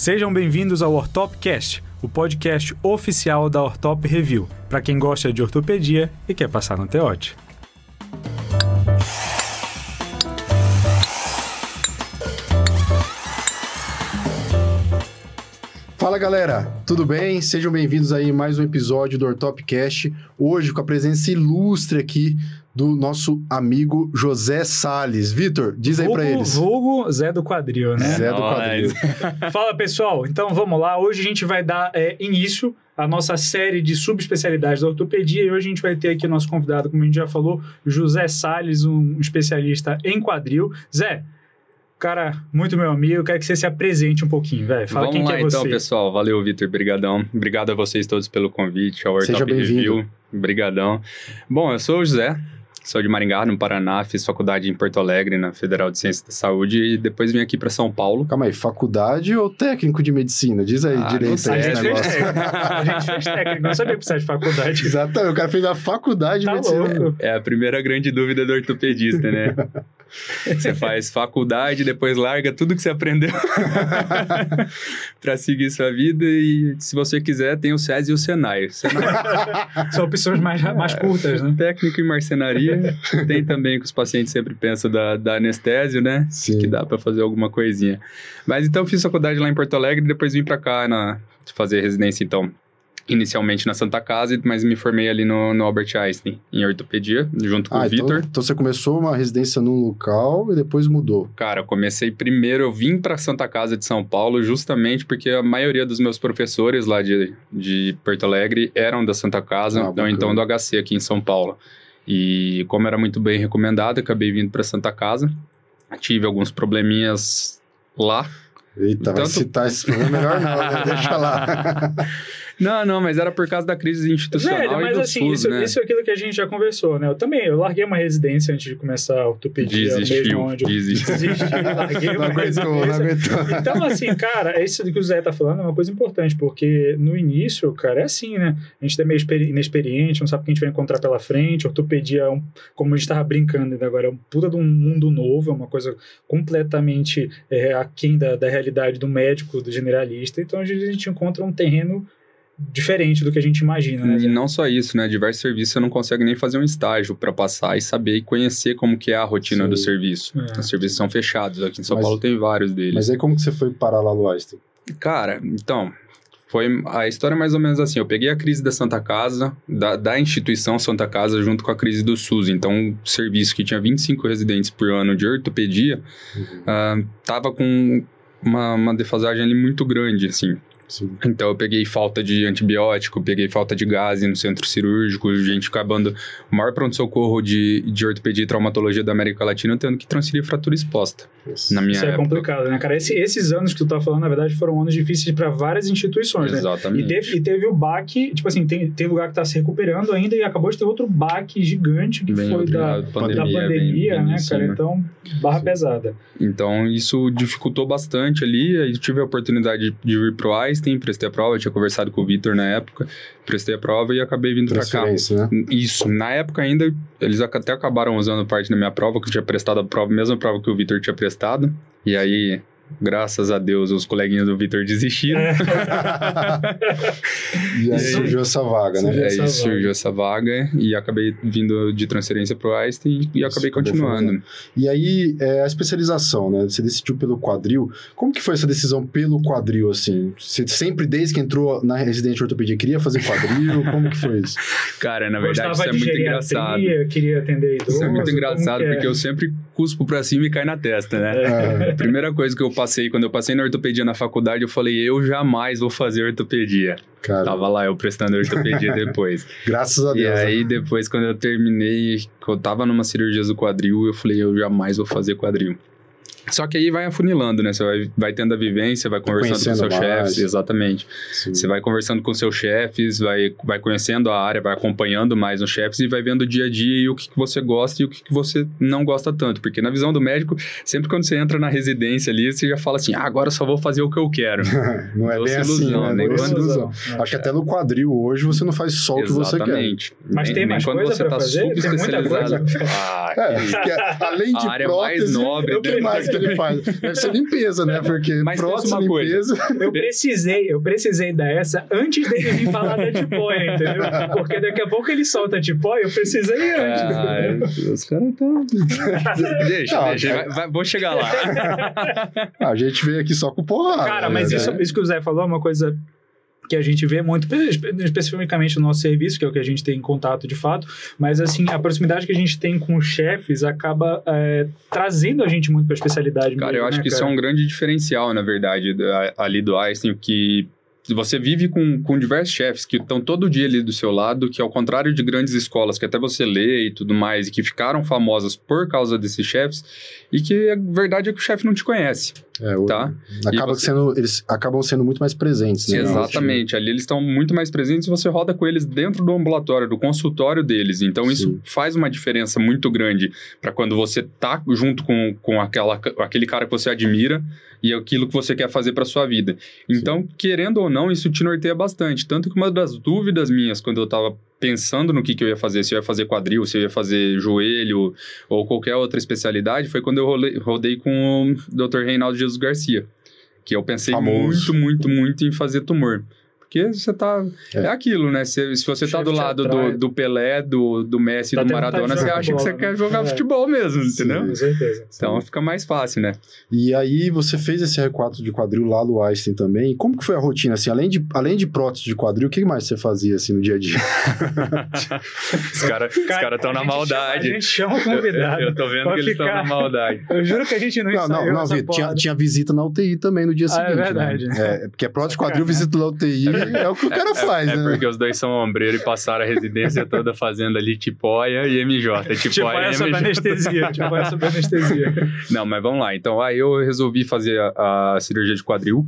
Sejam bem-vindos ao Ortopcast, o podcast oficial da Ortop Review, para quem gosta de ortopedia e quer passar no TEOT. Fala galera, tudo bem? Sejam bem-vindos aí a mais um episódio do Ortopcast. Hoje com a presença ilustre aqui do nosso amigo José Sales. Vitor, diz aí para eles. Vulgo Zé do Quadril, né? Zé do Quadril. Fala pessoal, então vamos lá. Hoje a gente vai dar é, início à nossa série de subespecialidades da ortopedia e hoje a gente vai ter aqui o nosso convidado, como a gente já falou, José Sales, um especialista em quadril. Zé, cara, muito meu amigo, quero que você se apresente um pouquinho, velho. Fala Vamos quem lá, que é você. então, pessoal. Valeu, Vitor. Brigadão. Obrigado a vocês todos pelo convite, ao Seja bem-vindo. Review. Brigadão. Bom, eu sou o José, sou de Maringá, no Paraná, fiz faculdade em Porto Alegre, na Federal de Ciências da Saúde, e depois vim aqui para São Paulo. Calma aí, faculdade ou técnico de medicina? Diz aí Ah, direito aí A esse gente, fez negócio. técnico, a gente fez técnico, não sabia que precisava de faculdade. Exatamente, o cara fez a faculdade de Tá medicina. louco. É a primeira grande dúvida do ortopedista, né? Você faz faculdade, depois larga tudo que você aprendeu para seguir sua vida e se você quiser tem o SES e o Senai. Senai São opções mais, mais curtas, né? técnico em marcenaria. Tem também que os pacientes sempre pensam da, da anestésio, né? Sim. Que dá para fazer alguma coisinha. Mas então fiz faculdade lá em Porto Alegre, depois vim para cá na fazer residência então. Inicialmente na Santa Casa, mas me formei ali no, no Albert Einstein, em ortopedia, junto com Ah, o então, Vitor. então você começou uma residência num local e depois mudou. Cara, eu comecei primeiro, eu vim para Santa Casa de São Paulo justamente porque a maioria dos meus professores lá de, de Porto Alegre eram da Santa Casa, Ah, ou bacana. então do HC aqui em São Paulo. E como era muito bem recomendado, acabei vindo para Santa Casa. Tive alguns probleminhas lá. Eita, vai Tanto- citar esse problema melhor não, né? Deixa lá. Não, não, mas era por causa da crise institucional Velho, e mas do assim, SUS, isso, né? isso é aquilo que a gente já conversou, né? Eu também, eu larguei uma residência antes de começar a ortopedia, Desistiu, mesmo onde desistiu. desisti, larguei Não aguentou, não aguentou. Então, assim, cara, isso que o Zé tá falando é uma coisa importante, porque no início, cara, é assim, né? A gente é meio experi- inexperiente, não sabe o que a gente vai encontrar pela frente. Ortopedia é um, como a gente tava brincando ainda agora, é um puta de um mundo novo, é uma coisa completamente é, aquém da, da realidade do médico, do generalista. Então, a gente, a gente encontra um terreno diferente do que a gente imagina, né? E não só isso, né? Diversos serviços você não consegue nem fazer um estágio para passar e saber e conhecer como que é a rotina Sim. do serviço. É. Os serviços são fechados, aqui em São Mas- Paulo tem vários deles. Mas aí como que você foi parar lá no Einstein? Cara, então, foi a história é mais ou menos assim. Eu peguei a crise da Santa Casa, da, da instituição Santa Casa, junto com a crise do SUS. Então, um serviço que tinha 25 residentes por ano de ortopedia, Uhum. ah, tava com uma, uma defasagem ali muito grande, assim. Sim. Então eu peguei falta de antibiótico, peguei falta de gás no centro cirúrgico, gente acabando o maior pronto-socorro de, de ortopedia e traumatologia da América Latina tendo que transferir fratura exposta na minha Isso é época. complicado, né, cara? Esse- esses anos que tu tá falando, na verdade, foram anos difíceis para várias instituições, né? E Exatamente. teve, e teve o baque, tipo assim, tem, tem lugar que tá se recuperando ainda e acabou de ter outro baque gigante que Bem foi da, obrigado. da Pandemia, pandemia, bem- bem né, cara? Então, barra Sim. pesada. Então isso dificultou bastante ali. Aí tive a oportunidade de vir pro Einstein, prestei a prova, tinha conversado com o Vitor na época, prestei a prova e acabei vindo pra cá. Né? Isso, na época ainda, eles até acabaram usando parte da minha prova, que eu tinha prestado a prova, a mesma prova que o Vitor tinha prestado. E aí, graças a Deus, os coleguinhas do Vitor desistiram. É. E aí surgiu essa vaga, né? Surgiu É, essa e vaga. surgiu essa vaga e acabei vindo de transferência pro Einstein e Isso, acabei continuando. E aí, é, a especialização, né? Você decidiu pelo quadril. Como que foi essa decisão pelo quadril, assim? Você sempre, desde que entrou na residência de ortopedia, queria fazer quadril? Como que foi isso? Cara, na verdade, Gostava isso é de muito engraçado. queria atender idoso. Isso é muito engraçado, é? porque eu sempre cuspo pra cima e cai na testa, né? É, primeira coisa que eu passei, quando eu passei na ortopedia na faculdade, eu falei, eu jamais vou fazer ortopedia. cara, Tava lá eu prestando ortopedia depois. graças a e Deus. né? aí, depois, quando eu terminei, eu tava numa cirurgia do quadril, eu falei, eu jamais vou fazer quadril. Só que aí vai afunilando, né? Você vai, vai tendo a vivência, vai conversando com seus mais. chefes, exatamente. Sim. Você vai conversando com seus chefes, vai, vai conhecendo a área, vai acompanhando mais os chefes e vai vendo o dia a dia e o que, que você gosta e o que, que você não gosta tanto. Porque na visão do médico, sempre quando você entra na residência ali, você já fala assim: ah, agora eu só vou fazer o que eu quero. Não é Doce bem assim, ilusão, né? né? Doce Quando- ilusão. É. Acho que até no quadril hoje você não faz só o que você quer. Exatamente. Mas Nem- tem nem mais quando coisa você tá fazer? Tem muita subespecializado. coisa. Ah, É, porque além de A área mais prótese, nobre o que dentro mais que ele faz. Deve ser limpeza, né? Porque Mas prótese, uma coisa. limpeza. Eu precisei, eu precisei dar essa antes dele vir falar da tipóia, entendeu? Porque daqui a pouco ele solta a tipóia, eu precisei antes. Ah, os caras estão. deixa, Não, deixa. cara. vai- vai- vou chegar lá. A gente veio aqui só com porrada. Cara, mas né? isso, isso que o Zé falou é uma coisa que a gente vê muito, espe- especificamente no nosso serviço, que é o que a gente tem em contato de fato, mas assim, a proximidade que a gente tem com os chefes acaba é, trazendo a gente muito para a especialidade. Cara, mesmo, eu acho né, que isso é cara? um grande diferencial, na verdade, da- ali do Einstein, que você vive com, com diversos chefes que estão todo dia ali do seu lado, que ao contrário de grandes escolas que até você lê e tudo mais, e que ficaram famosas por causa desses chefes, e que a verdade é que o chefe não te conhece, É, tá? Acaba você- sendo, eles acabam sendo muito mais presentes, né? Exatamente, ali eles estão muito mais presentes e você roda com eles dentro do ambulatório, do consultório deles. Então isso Sim. faz uma diferença muito grande para quando você tá junto com, com aquela, aquele cara que você admira e aquilo que você quer fazer para sua vida. Então, querendo ou não, isso te norteia bastante. Tanto que uma das dúvidas minhas quando eu tava pensando no que, que eu ia fazer, se eu ia fazer quadril, se eu ia fazer joelho ou qualquer outra especialidade, foi quando eu rolei- rodei com o Dr. Reinaldo Jesus Garcia. Que eu pensei Famoso. muito, muito, muito em fazer tumor. Porque você tá. É, É. aquilo, né? Se, se você tá do lado do, do Pelé, do, do Messi, Dá do Maradona, você acha que você bola, quer né? jogar É. futebol mesmo, Sim. entendeu? Com certeza. Então fica mais fácil, né? E aí você fez esse R4 de quadril lá no Einstein também. Como que foi a rotina, assim? Além de, além de prótese de quadril, o que mais você fazia, assim, no dia a dia? Os caras cara estão na maldade. Chama, a gente chama o convidado. Eu, eu tô vendo que eles estão ficar- na maldade. Eu juro que a gente não Não, não, não. Tinha, tinha visita na UTI também no dia Ah, é seguinte. verdade. Né? É, porque a prótese de quadril, visita na UTI, é o que o cara É- faz, é, né? porque os dois são ombreiro e passaram a residência toda fazendo ali tipóia e MJ. Tipo, Tipóia e MJ. anestesia. Tipo, essa anestesia. Não, mas vamos lá. Então, aí eu resolvi fazer a, a cirurgia de quadril.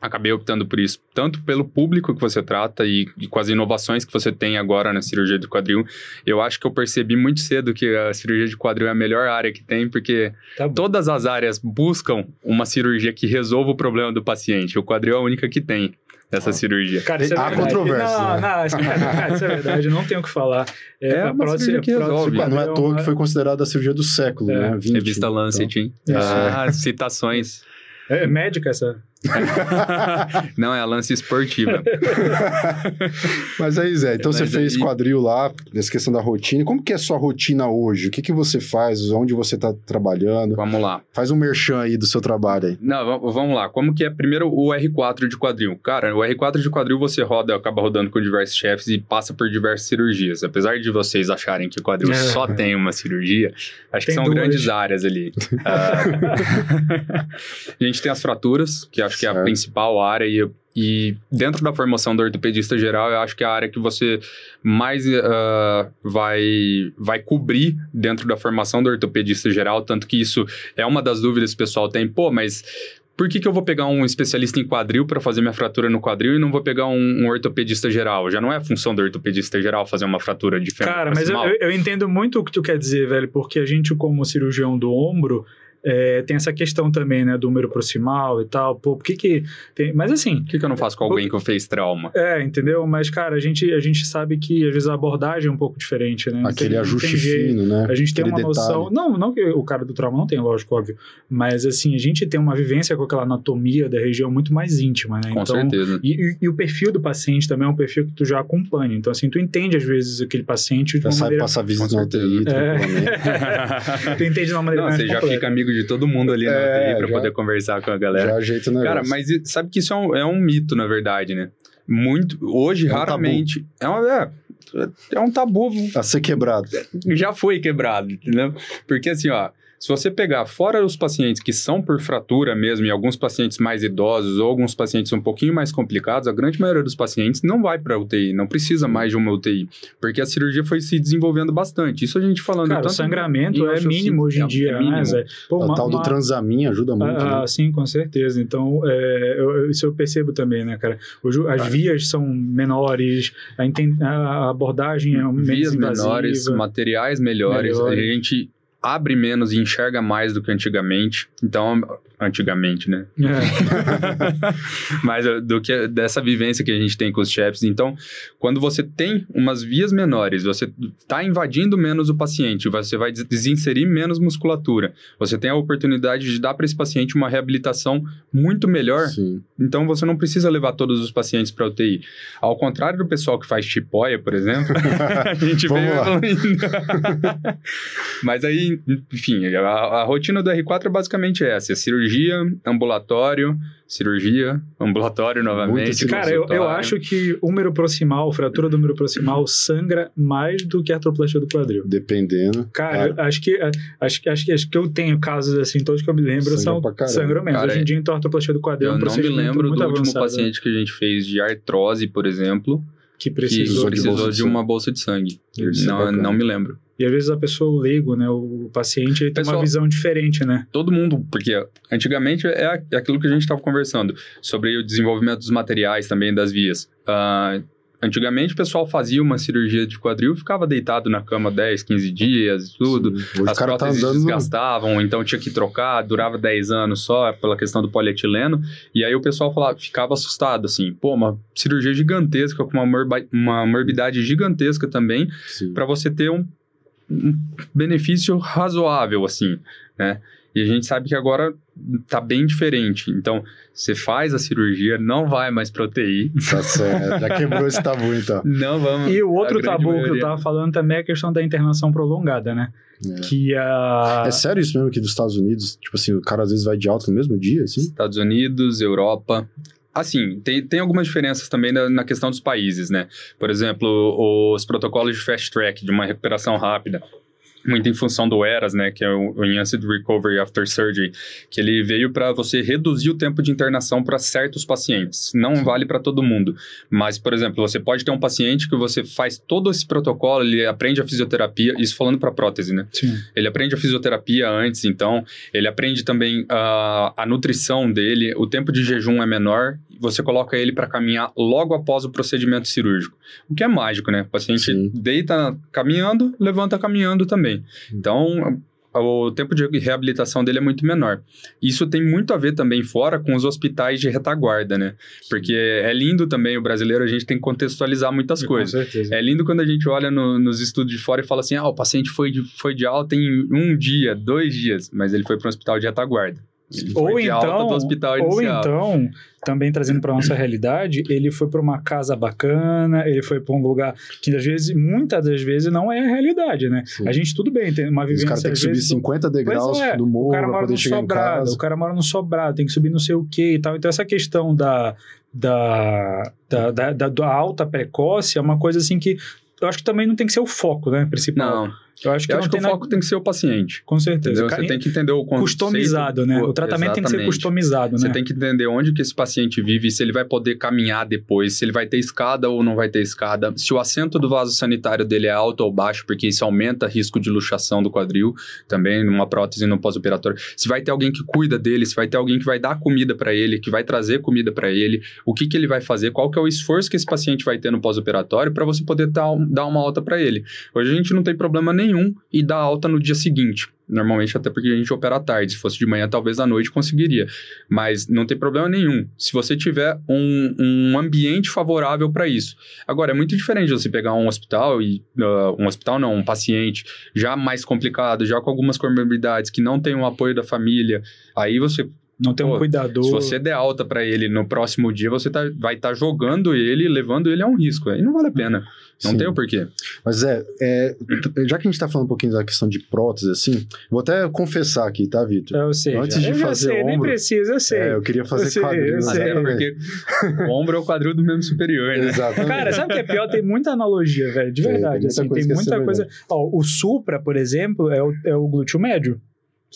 Acabei optando por isso, tanto pelo público que você trata e, e com as inovações que você tem agora na cirurgia de quadril. Eu acho que eu percebi muito cedo que a cirurgia de quadril é a melhor área que tem, porque Tá todas as áreas buscam uma cirurgia que resolva o problema do paciente. O quadril é a única que tem essa Ah. cirurgia. Cara, isso é Há verdade. controvérsias, Não, não, isso, cara, isso é verdade, não tenho o que falar. É a uma prótese- cirurgia que a prótese resolve. Não é à toa uma- que foi considerada a cirurgia do século, É. né? 20, Revista então. Lancet, hein? Isso. Ah, citações. É médica essa? Não, é a lance esportiva. Mas aí, Zé, então Mas você fez aí- quadril lá, nessa questão da rotina. Como que é a sua rotina hoje? O que, que você faz? Onde você está trabalhando? Vamos lá. Faz um merchan aí do seu trabalho aí. Não, va- vamos lá. Como que é primeiro o R4 de quadril? Cara, o R4 de quadril você roda, acaba rodando com diversos chefes e passa por diversas cirurgias. Apesar de vocês acharem que o quadril É. só tem uma cirurgia, acho que Tem são duas. grandes áreas ali. Ah, a gente tem as fraturas, que acho que é a principal área e e dentro da formação do ortopedista geral, eu acho que é a área que você mais ah, vai, vai cobrir dentro da formação do ortopedista geral, tanto que isso é uma das dúvidas que o pessoal tem. Pô, mas por que, que eu vou pegar um especialista em quadril para fazer minha fratura no quadril e não vou pegar um, um ortopedista geral? Já não é a função do ortopedista geral fazer uma fratura de fêmur Cara, mas eu- eu entendo muito o que tu quer dizer, velho, porque a gente, como cirurgião do ombro, é, tem essa questão também, né, do número proximal e tal. Pô, por que que. Tem... Mas assim, Por que, que eu não faço com alguém que fez trauma? É, entendeu? Mas, cara, a gente, a gente sabe que às vezes a abordagem é um pouco diferente, né? Aquele tem- ajuste tem jeito. fino, né? A gente tem Aquele uma noção. detalhe. Não, não que o cara do trauma não tem, lógico, óbvio. Mas, assim, a gente tem uma vivência com aquela anatomia da região muito mais íntima, né? Com então, certeza. E, e- e o perfil do paciente também é um perfil que tu já acompanha. Então, assim, tu entende, às vezes, aquele paciente de Já uma sabe maneira. passar visita na UTI. É. tu entende de uma maneira Não, mais você já completa. fica amigo de todo mundo ali na É, pra já- poder conversar com a galera. Já ajeita o negócio. Cara, mas sabe que isso é um, é um mito, na verdade, né? Muito. Hoje, É um raramente. É, um, é, é um tabu. A ser quebrado. Já foi quebrado, entendeu? Porque assim, ó. Se você pegar fora os pacientes que são por fratura mesmo, e alguns pacientes mais idosos ou alguns pacientes um pouquinho mais complicados, a grande maioria dos pacientes não vai para UTI, não precisa mais de uma UTI, porque a cirurgia foi se desenvolvendo bastante. Isso a gente falando Cara, o tanto sangramento em é mínimo hoje em é- dia, é mínimo. né, Zé? Pô, o uma- tal do uma- transamin ajuda muito, Ah, né? sim, com certeza. Então, é, eu- isso eu percebo também, né, cara? Hoje as Cara. vias são menores, a, inten- a abordagem é menos vias invasiva. menores, materiais melhores, Melhores. a gente abre menos e enxerga mais do que antigamente. Então, antigamente, né? É. Mas uh, do que dessa vivência que a gente tem com os chefs. Então, quando você tem umas vias menores, você está invadindo menos o paciente, você vai des- desinserir menos musculatura, você tem a oportunidade de dar para esse paciente uma reabilitação muito melhor. Sim. Então, você não precisa levar todos os pacientes para UTI. Ao contrário do pessoal que faz tipóia, por exemplo, a gente evoluindo. Mas aí, enfim, a, a rotina do R4 é basicamente essa: é cirurgia, ambulatório, cirurgia, ambulatório novamente. cirurgia. Cara, eu, eu acho que o úmero proximal, fratura do úmero proximal, sangra mais do que a artroplastia do quadril. Dependendo. Cara, eu acho que acho, que- acho que acho que eu tenho casos assim, todos que eu me lembro Sangra são sangram mesmo. Cara, Hoje em dia, então, a artroplastia do quadril é Eu um não me lembro muito do último avançado, paciente que a gente fez de artrose, por exemplo, que que precisou. de precisou bolsa de, de uma bolsa de sangue. Isso não, não me lembro. E às vezes a pessoa, o leigo, né, o paciente, ele tem Pessoal- uma visão diferente, né? todo mundo, porque antigamente é é aquilo que a gente estava conversando sobre o desenvolvimento dos materiais também das vias. Ah, antigamente o pessoal fazia uma cirurgia de quadril, ficava deitado na cama 10, 15 dias, tudo. Sim. As tá próteses andando. no- desgastavam, então tinha que trocar, durava 10 anos só pela questão do polietileno. E aí o pessoal falava, ficava assustado, assim, pô, uma cirurgia gigantesca, com uma, morba- uma morbidade gigantesca também, para você ter um, um benefício razoável, assim, né? E a gente sabe que agora tá bem diferente. Então, você faz a cirurgia, não vai mais pra UTI. Tá certo. Já quebrou esse tabu, então. Não vamos. E o outro tabu que eu maioria. tava falando também é a questão da internação prolongada, né? É. Que a. É sério isso mesmo que dos Estados Unidos, tipo assim, o cara às vezes vai de alta no mesmo dia, assim? Estados Unidos, Europa. Assim, tem, tem algumas diferenças também na, na questão dos países, né? Por exemplo, os protocolos de fast track, de uma recuperação rápida, muito em função do ERAS, né, que é o, o Enhanced Recovery After Surgery, que ele veio para você reduzir o tempo de internação para certos pacientes. Não vale para todo mundo, mas, por exemplo, você pode ter um paciente que você faz todo esse protocolo, ele aprende a fisioterapia, isso falando para prótese, né? Sim. Ele aprende a fisioterapia antes, então ele aprende também a, a nutrição dele, o tempo de jejum é menor, você coloca ele para caminhar logo após o procedimento cirúrgico. O que é mágico, né? O paciente Sim. deita caminhando, levanta caminhando também. Então, o tempo de reabilitação dele é muito menor. Isso tem muito a ver também fora com os hospitais de retaguarda, né? Porque é lindo também, o brasileiro, a gente tem que contextualizar muitas coisas. Com certeza. É lindo quando a gente olha no- nos estudos de fora e fala assim: ah, o paciente foi de, foi de alta em um dia, dois dias, mas ele foi para um hospital de retaguarda. Ele Ou de alta então, do hospital ou então, também trazendo para nossa realidade, ele foi para uma casa bacana, ele foi para um lugar que às vezes, muitas das vezes, não é a realidade, né? Sim. A gente tudo bem, tem uma Os vivência caras têm que subir vezes, 50 degraus é, do o morro mora poder no chegar em sobrado, casa. o cara mora no sobrado, tem que subir não sei o que e tal. Então essa questão da, da, da, da, da- da alta precoce é uma coisa assim que eu acho que também não tem que ser o foco, né, principal. Não, eu acho que eu acho que o nada- foco tem que ser o paciente. com certeza. Você tem que entender o conceito. customizado, né? O tratamento tem que ser Exatamente. customizado, Você né? tem que entender onde que esse paciente vive, se ele vai poder caminhar depois, se ele vai ter escada ou não vai ter escada, se o assento do vaso sanitário dele é alto ou baixo, porque isso aumenta risco de luxação do quadril, também numa prótese no pós-operatório. Se vai ter alguém que cuida dele, se vai ter alguém que vai dar comida para ele, que vai trazer comida para ele, o que que ele vai fazer, qual que é o esforço que esse paciente vai ter no pós-operatório para você poder dar uma alta para ele. Hoje a gente não tem problema nenhum e dar alta no dia seguinte. Normalmente, até porque a gente opera à tarde. Se fosse de manhã, talvez à noite conseguiria. Mas não tem problema nenhum. Se você tiver um, um ambiente favorável para isso. Agora, é muito diferente você pegar um hospital e. ah, um hospital não, um paciente já mais complicado, já com algumas comorbidades, que não tem o apoio da família. Aí você Não tem um Pô, cuidador. se você der alta para ele no próximo dia, você tá- vai estar jogando ele, levando ele a um risco. Aí não vale a pena. Não Sim. tem o porquê. Mas é, é, já que a gente tá falando um pouquinho da questão de prótese, assim, vou até confessar aqui, tá, Vitor? É, eu sei, Antes já. de eu fazer sei, nem ombro, precisa, eu sei. É, eu queria fazer Eu sei, quadril. eu né, sei. Até porque o ombro é o quadril do membro superior, né? Exatamente. Cara, sabe o que é pior? Tem muita analogia, velho, de Tem, verdade. tem muita assim, coisa tem é muita coisa. Ó, o Supra, por exemplo, é o, é o glúteo médio.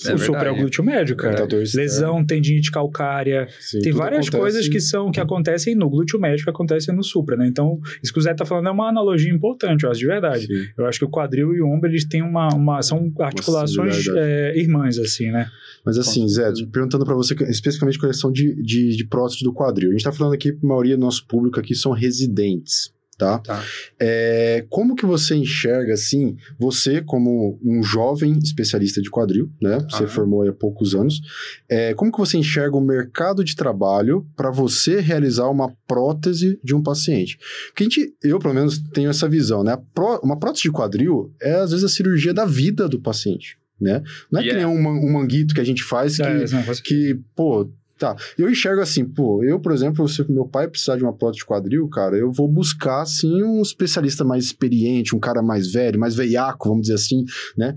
É o Supra é o verdade. glúteo médio, cara. Externo. Lesão, tendinite calcária. Sim, tem várias acontece- coisas que são que acontecem no glúteo médio que acontecem no Supra, né? Então, isso que o Zé tá falando é uma analogia importante, eu acho, de verdade. Sim. Eu acho que o quadril e o ombro, eles têm uma... uma são articulações é, irmãs, assim, né? Mas assim, Zé, perguntando pra você especificamente a questão de, de, de prótese do quadril. A gente tá falando aqui, a maioria do nosso público aqui são residentes. Tá? Tá. É, como que você enxerga, assim, você como um jovem especialista de quadril, né? Você Aham. formou há poucos anos. É, como que você enxerga o mercado de trabalho para você realizar uma prótese de um paciente? Porque a gente, eu pelo menos tenho essa visão, né? Pró- uma prótese de quadril é às vezes a cirurgia da vida do paciente, né? Não é E que é- nem um, man- um manguito que a gente faz que, É, que, pô, tá. Eu enxergo assim, pô, eu, por exemplo, se meu pai precisar de uma prótese de quadril, cara, eu vou buscar, assim, um especialista mais experiente, um cara mais velho, mais veiaco, vamos dizer assim, né?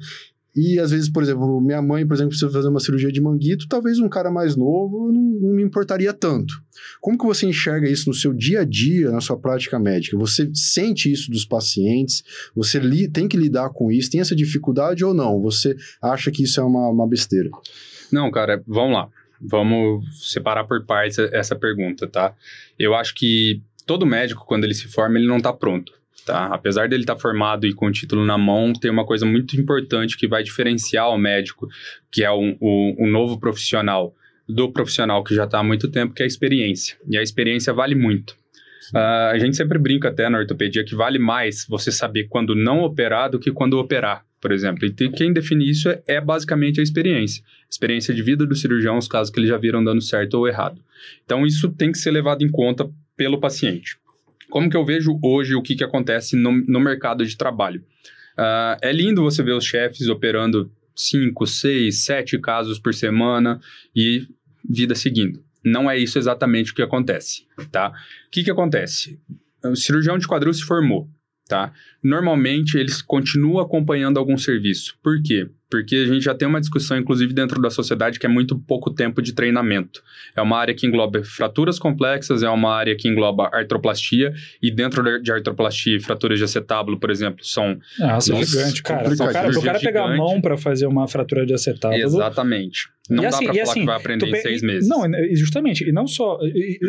E às vezes, por exemplo, minha mãe, por exemplo, precisa fazer uma cirurgia de manguito, talvez um cara mais novo não, não me importaria tanto. Como que você enxerga isso no seu dia a dia, na sua prática médica? Você sente isso dos pacientes? Você li- tem que lidar com isso? Tem essa dificuldade ou não? Você acha que isso é uma, uma besteira? Não, cara, vamos lá. Vamos separar por partes essa pergunta, tá? Eu acho que todo médico, quando ele se forma, ele não tá pronto, tá? Apesar dele estar formado e com o título na mão, tem uma coisa muito importante que vai diferenciar o médico, que é um, um- um novo profissional, do profissional que já está há muito tempo, que é a experiência. E a experiência vale muito. Ah, a gente sempre brinca até na ortopedia que vale mais você saber quando não operar do que quando operar, por exemplo. E tem- quem define isso é, é basicamente a experiência. Experiência de vida do cirurgião, os casos que eles já viram dando certo ou errado. Então, isso tem que ser levado em conta pelo paciente. Como que eu vejo hoje o que, que acontece no, no mercado de trabalho? Ah, é lindo você ver os chefes operando 5, 6, 7 casos por semana e vida seguindo. Não é isso exatamente o que acontece, tá? O que, que acontece? O cirurgião de quadril se formou, tá? Normalmente, eles continuam acompanhando algum serviço. Por quê? Porque a gente já tem uma discussão, inclusive, dentro da sociedade, que é muito pouco tempo de treinamento. É uma área que engloba fraturas complexas, é uma área que engloba artroplastia, e dentro de- artroplastia e fraturas de acetábulo, por exemplo, são Nossa, Nossa, gigante, cara. O complicadíssimo. cara, o cara pegar a mão pra fazer uma fratura de acetábulo. exatamente. Não E dá assim- pra falar assim, que vai aprender em seis meses. Não, e- justamente, e não só,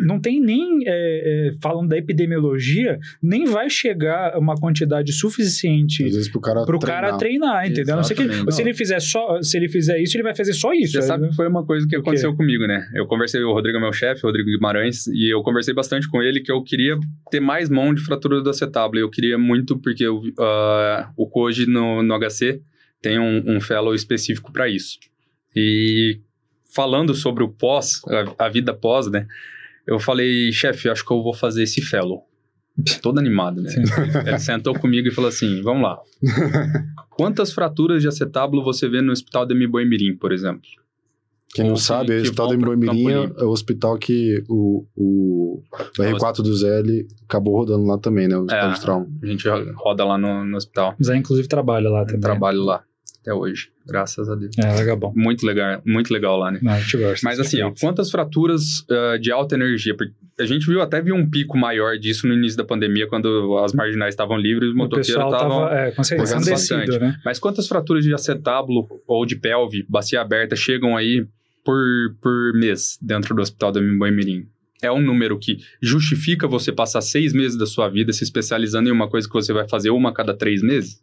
não tem nem, é, é, falando da epidemiologia, nem vai chegar uma quantidade suficiente Às vezes pro cara pro treinar. cara treinar, entendeu? A não ser que Exatamente. se ele fizer só, se ele fizer isso, ele vai fazer só isso. Você sabe que foi uma coisa que aconteceu comigo, né? Eu conversei, o Rodrigo é meu chefe, Rodrigo Guimarães, e eu conversei bastante com ele que eu queria ter mais mão de fratura do acetábulo. Eu queria muito, porque eu, ah, o Koji no, no HC tem um, um fellow específico para isso. E falando sobre o pós, a, a vida pós, né? Eu falei, chefe, acho que eu vou fazer esse fellow. Todo animado, né? Ele sentou comigo e falou assim: vamos lá. Quantas fraturas de acetábulo você vê no hospital de Miboimirim, por exemplo? Quem não Ou sabe, que- o Hospital de Moimirim Campo é o hospital que o, o, o R4 do ZL acabou rodando lá também, né? O hospital É. de trauma. A gente roda lá no, no hospital. Zé, inclusive, trabalha lá também. trabalho lá até hoje, graças a Deus. É, legal bom. Muito legal, muito legal lá, né? Não, a gente gosta. Mas assim, ó, quantas fraturas ah, de alta energia? Porque a gente viu até viu um pico maior disso no início da pandemia, quando as marginais estavam livres, os o motoqueiros pessoal estavam. tava, é, ensandecido, bastante. né? Mas quantas fraturas de acetábulo ou de pelve, bacia aberta, chegam aí por, por mês dentro do hospital da Mirim? É um número que justifica você passar seis meses da sua vida se especializando em uma coisa que você vai fazer uma a cada três meses?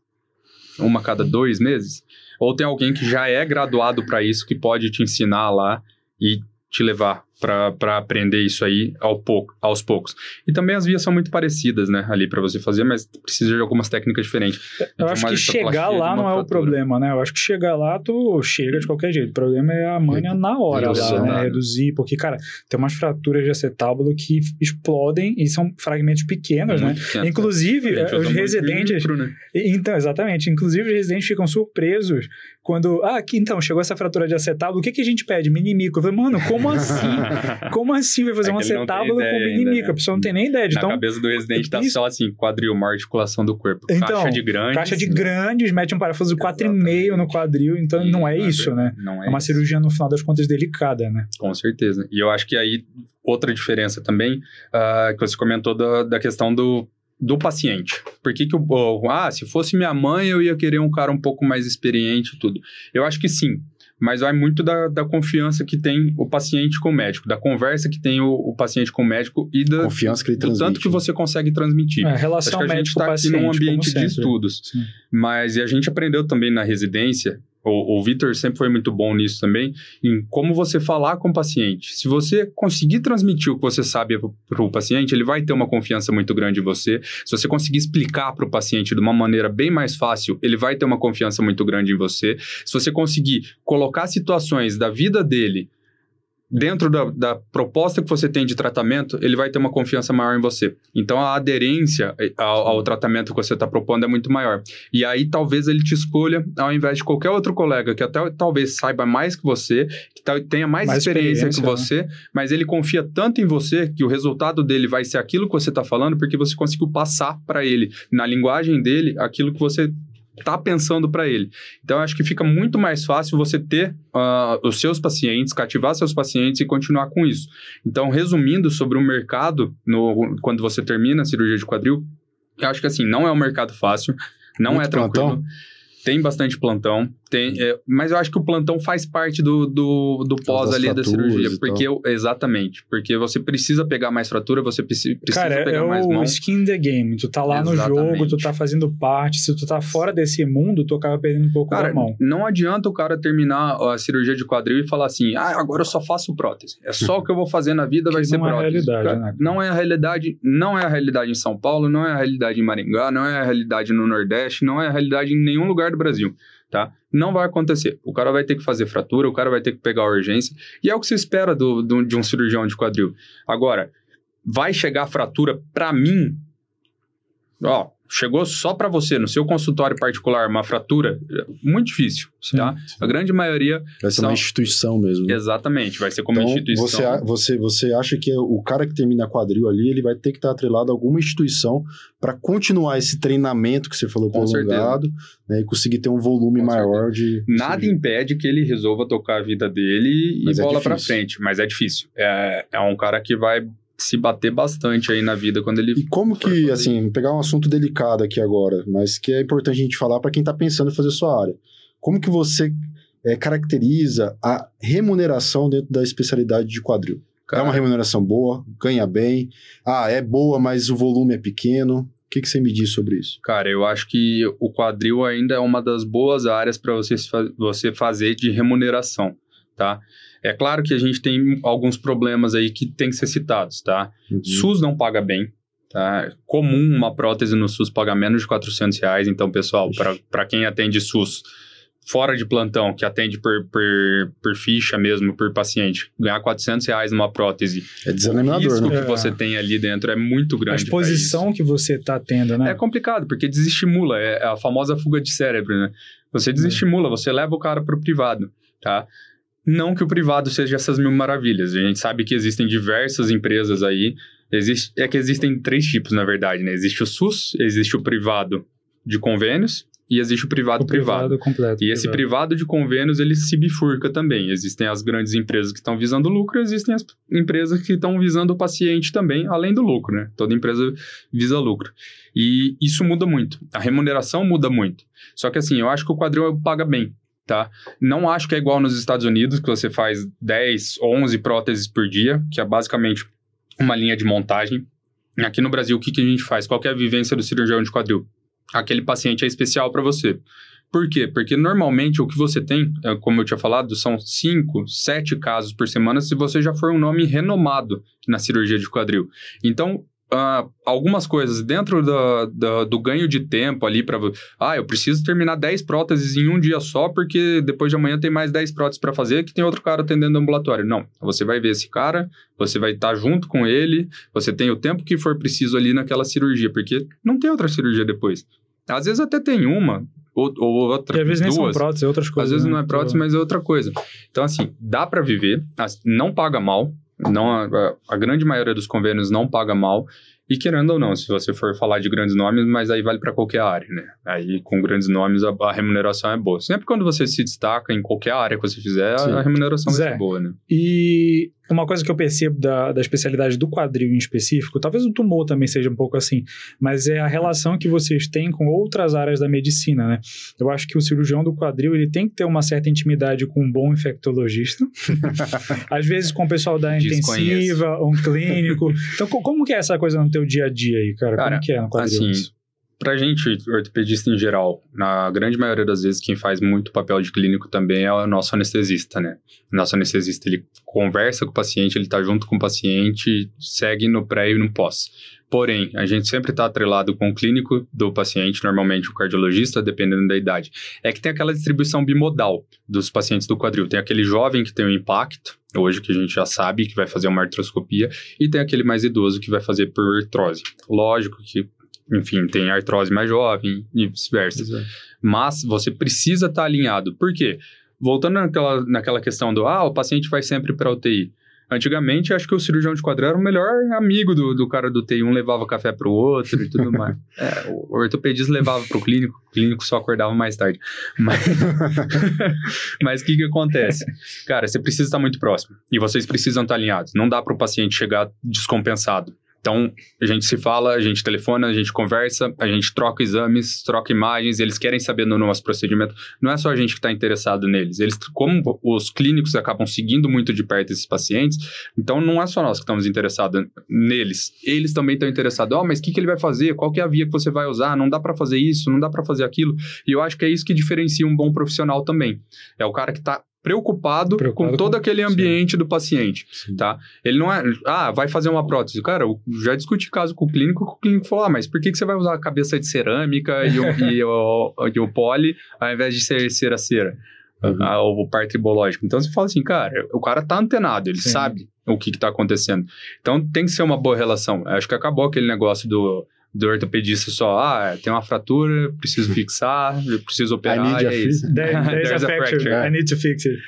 Uma cada dois meses? Ou tem alguém que já é graduado para isso, que pode te ensinar lá e te levar para aprender isso aí ao pouco, aos poucos. E também as vias são muito parecidas, né, ali para você fazer, mas precisa de algumas técnicas diferentes. Eu Então, acho uma que chegar lá não é o problema, né? Eu acho que chegar lá, tu chega de qualquer jeito. O problema é a manha na hora Reduzir, lá, né? né? Reduzir, porque, cara, tem umas fraturas de acetábulo que explodem e são fragmentos pequenos, né? Muito pequeno. Inclusive, A gente eh, usa os residentes. micro, né? Então, exatamente. Inclusive, os residentes ficam surpresos quando. Ah, aqui então, chegou essa fratura de acetábulo, o que, que a gente pede? Minimico. Eu falei, mano, como assim? Como assim vai fazer É um tem acetábulo com minimico? né? A pessoa não tem nem ideia. Na Então, cabeça do residente tá isso- só assim, quadril, uma articulação do corpo. Então, caixa de grande. caixa de grandes, mete um parafuso 4,5 no quadril, então não é isso, né? Não é, É uma isso. cirurgia, no final das contas, delicada, né? Com certeza. E eu acho que aí, outra diferença também, ah, que você comentou da, da questão do, do paciente. Por que que o- Ah, se fosse minha mãe, eu ia querer um cara um pouco mais experiente e tudo. Eu acho que sim. Mas vai muito da, da confiança que tem o paciente com o médico, da conversa que tem o, o paciente com o médico e da, Confiança que ele do tanto que você consegue transmitir. É, Acho relação que a gente está aqui num ambiente de estudos. Sim. Mas e a gente aprendeu também na residência, O, o Vitor sempre foi muito bom nisso também, em como você falar com o paciente. Se você conseguir transmitir o que você sabe para o paciente, ele vai ter uma confiança muito grande em você. Se você conseguir explicar para o paciente de uma maneira bem mais fácil, ele vai ter uma confiança muito grande em você. Se você conseguir colocar situações da vida dele dentro da, da, proposta que você tem de tratamento, ele vai ter uma confiança maior em você. Então, a aderência eh, ao, ao tratamento que você está propondo é muito maior. E aí, talvez ele te escolha ao invés de qualquer outro colega que até talvez saiba mais que você, que tenha mais, mais experiência, experiência, que né? você, mas ele confia tanto em você que o resultado dele vai ser aquilo que você está falando, porque você conseguiu passar para ele, na linguagem dele, aquilo que você tá pensando para ele. Então, acho que fica muito mais fácil você ter uh, os seus pacientes, cativar seus pacientes e continuar com isso. Então, resumindo sobre o mercado, no, quando você termina a cirurgia de quadril, eu acho que assim, não é um mercado fácil, não muito é tranquilo. Plantão. Tem bastante plantão, tem, é, mas eu acho que o plantão faz parte do, do, do pós ali da cirurgia. Porque eu, exatamente. Porque você precisa pegar mais fratura, você precisa, Cara, pegar é mais mão. skin the game. Tu tá lá exatamente. no jogo, tu tá fazendo parte. Se tu tá fora desse mundo, tu acaba perdendo um pouco cara, da mão. Não adianta o cara terminar a cirurgia de quadril e falar assim: ah, agora eu só faço prótese. É só o que eu vou fazer na vida, vai ser não prótese. É a realidade, cara, né? Não é a realidade, não é a realidade em São Paulo, não é a realidade em Maringá, não é a realidade no Nordeste, não é a realidade em nenhum lugar do Brasil tá? Não vai acontecer. O cara vai ter que fazer fratura, o cara vai ter que pegar a urgência, e é o que se espera do, do de um cirurgião de quadril. Agora, vai chegar a fratura para mim? Ó, chegou só para você, no seu consultório particular, uma fratura, muito difícil, sim, tá? Sim. A grande maioria... Vai ser são... uma instituição mesmo. Né? Exatamente, vai ser como então, instituição. Você, você, você acha que o cara que termina quadril ali, ele vai ter que estar atrelado a alguma instituição para continuar esse treinamento que você falou Com prolongado né, e conseguir ter um volume Com maior certeza. de... Nada impede que ele resolva tocar a vida dele mas e é bola para frente, mas é difícil. É, é um cara que vai se bater bastante aí na vida quando ele. E como que, assim, pegar um assunto delicado aqui agora, mas que é importante a gente falar para quem está pensando em fazer sua área. Como que você é, caracteriza a remuneração dentro da especialidade de quadril? Cara, é uma remuneração boa, ganha bem. Ah, é boa, mas o volume é pequeno. O que, que você me diz sobre isso? Cara, eu acho que o quadril ainda é uma das boas áreas para você, você fazer de remuneração, tá? É claro que a gente tem alguns problemas aí que tem que ser citados, tá? Uhum. SUS não paga bem, tá? É comum uma prótese no SUS pagar menos de 400 reais. Então, pessoal, para quem atende SUS fora de plantão, que atende por, por, por, ficha mesmo, por paciente, ganhar 400 reais numa prótese. É desanimador, o risco né? que você tem ali dentro é muito grande. A exposição que você está tendo, né? É complicado, porque desestimula. É a famosa fuga de cérebro, né? Você desestimula, você leva o cara para o privado, tá? Não que o privado seja essas mil maravilhas. A gente sabe que existem diversas empresas aí. Existe, é que existem três tipos, na verdade, né? Existe o SUS, existe o privado de convênios e existe o privado o privado. privado completo, e esse privado de convênios, ele se bifurca também. Existem as grandes empresas que estão visando lucro, existem as empresas que estão visando o paciente também, além do lucro, né? Toda empresa visa lucro. E isso muda muito. A remuneração muda muito. Só que assim, eu acho que o quadril paga bem tá? Não acho que é igual nos Estados Unidos, que você faz 10, 11 próteses por dia, que é basicamente uma linha de montagem. Aqui no Brasil, o que, que a gente faz? Qual é a vivência do cirurgião de quadril? Aquele paciente é especial para você. Por quê? Porque normalmente o que você tem, é, como eu tinha falado, são 5, 7 casos por semana se você já for um nome renomado na cirurgia de quadril. Então, Uh, algumas coisas dentro do, do, do, ganho de tempo ali para ah, eu preciso terminar 10 próteses em um dia só porque depois de amanhã tem mais 10 próteses para fazer que tem outro cara atendendo ambulatório. Não, você vai ver esse cara, você vai estar tá junto com ele, você tem o tempo que for preciso ali naquela cirurgia, porque não tem outra cirurgia depois. Às vezes até tem uma, ou, ou outra. E às vezes duas. nem são próteses, é outras coisas. Às vezes né? não é prótese, mas é outra coisa. Então, assim, dá para viver, não paga mal, não a, a, grande maioria dos convênios não paga mal. E querendo ou não, se você for falar de grandes nomes, mas aí vale para qualquer área, né? Aí com grandes nomes a, a, remuneração é boa. Sempre quando você se destaca em qualquer área que você fizer, Sim. a remuneração Zé, vai ser boa, né? E uma coisa que eu percebo da, da especialidade do quadril em específico, talvez o tumor também seja um pouco assim, mas é a relação que vocês têm com outras áreas da medicina, né? Eu acho que o cirurgião do quadril, ele tem que ter uma certa intimidade com um bom infectologista, às vezes com o pessoal da intensiva, um clínico. Então, como que é essa coisa no teu dia a dia aí, cara? cara como que é no quadril? Assim, pra gente, ortopedista em geral, na grande maioria das vezes, quem faz muito papel de clínico também é o nosso anestesista, né? O nosso anestesista, ele conversa com o paciente, ele tá junto com o paciente, segue no pré e no pós. Porém, a gente sempre está atrelado com o clínico do paciente, normalmente o cardiologista, dependendo da idade. É que tem aquela distribuição bimodal dos pacientes do quadril. Tem aquele jovem que tem um impacto, hoje que a gente já sabe que vai fazer uma artroscopia, e tem aquele mais idoso que vai fazer por artrose. Lógico que, enfim, tem artrose mais jovem e vice-versa. Mas você precisa estar tá alinhado. Por quê? Voltando naquela, naquela questão do, ah, o paciente vai sempre para UTI. Antigamente, acho que o cirurgião de quadril era o melhor amigo do, do cara do TI. Um levava café pro outro e tudo mais. É, o ortopedista levava pro clínico, o clínico só acordava mais tarde. Mas o que que acontece? Cara, você precisa estar muito próximo. E vocês precisam estar alinhados. Não dá para o paciente chegar descompensado. Então, a gente se fala, a gente telefona, a gente conversa, a gente troca exames, troca imagens, eles querem saber no nosso procedimento. Não é só a gente que está interessado neles. Eles, como os clínicos acabam seguindo muito de perto esses pacientes, então não é só nós que estamos interessados neles. Eles também estão interessados. Ó, oh, mas o que, que ele vai fazer? Qual que é a via que você vai usar? Não dá para fazer isso, não dá para fazer aquilo. E eu acho que é isso que diferencia um bom profissional também. É o cara que está preocupado, preocupado, com todo com... aquele ambiente sim. do paciente, sim. tá? Ele não é, ah, vai fazer uma prótese. Cara, eu já discuti caso com o clínico, o clínico falou, ah, mas por que, que você vai usar a cabeça de cerâmica e o, e o, e o poli ao invés de ser cera cera? Uhum. A, o par tribológico. Então você fala assim, cara, o cara tá antenado, ele sim. sabe o que, que tá acontecendo. Então tem que ser uma boa relação. Acho que acabou aquele negócio do do ortopedista só, ah, tem uma fratura, preciso fixar, preciso operar, I need é isso. There, there's, there's a, a fracture, I need to fix it.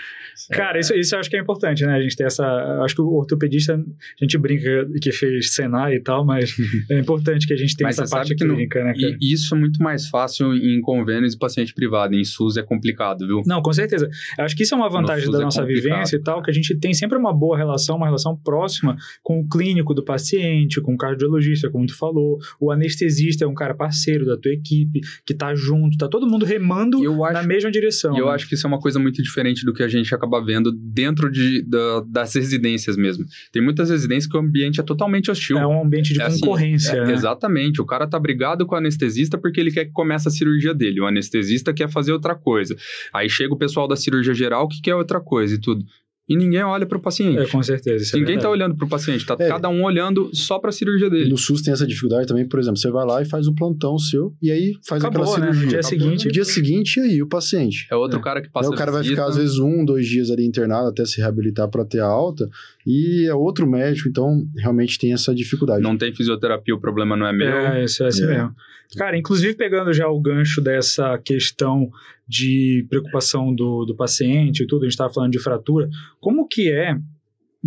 Cara, é. isso, isso eu acho que é importante, né? A gente tem essa. Acho que o ortopedista, a gente brinca que fez Senai e tal, mas é importante que a gente tenha essa parte clínica, né? Cara? E isso é muito mais fácil em convênios de paciente privado. Em SUS é complicado, viu? Não, com certeza. Eu acho que isso é uma vantagem da é nossa vivência e tal, que a gente tem sempre uma boa relação, uma relação próxima com o clínico do paciente, com o cardiologista, como tu falou. O anestesista é um cara parceiro da tua equipe, que tá junto, tá todo mundo remando acho, na mesma direção. E eu né? acho que isso é uma coisa muito diferente do que a gente acaba acaba vendo dentro de, da, das residências mesmo. Tem muitas residências que o ambiente é totalmente hostil. É um ambiente de é assim, concorrência. Assim, é, né? Exatamente. O cara tá brigado com o anestesista porque ele quer que comece a cirurgia dele. O anestesista quer fazer outra coisa. Aí chega o pessoal da cirurgia geral que quer outra coisa e tudo e ninguém olha para o paciente. É, com certeza. É ninguém está olhando para o paciente, está é. cada um olhando só para a cirurgia dele. E no SUS tem essa dificuldade também, por exemplo, você vai lá e faz o plantão seu e aí faz Acabou, aquela cirurgia. Né? No dia Acabou, seguinte. No dia seguinte, e aí o paciente. É outro é. cara que passa. Aí o cara vai ficar às vezes um, dois dias ali internado até se reabilitar para ter a alta e é outro médico, então realmente tem essa dificuldade. Não tem fisioterapia, o problema não é meu. É, isso é assim é. mesmo. Cara, inclusive pegando já o gancho dessa questão de preocupação do, do paciente e tudo, a gente estava falando de fratura, como que é,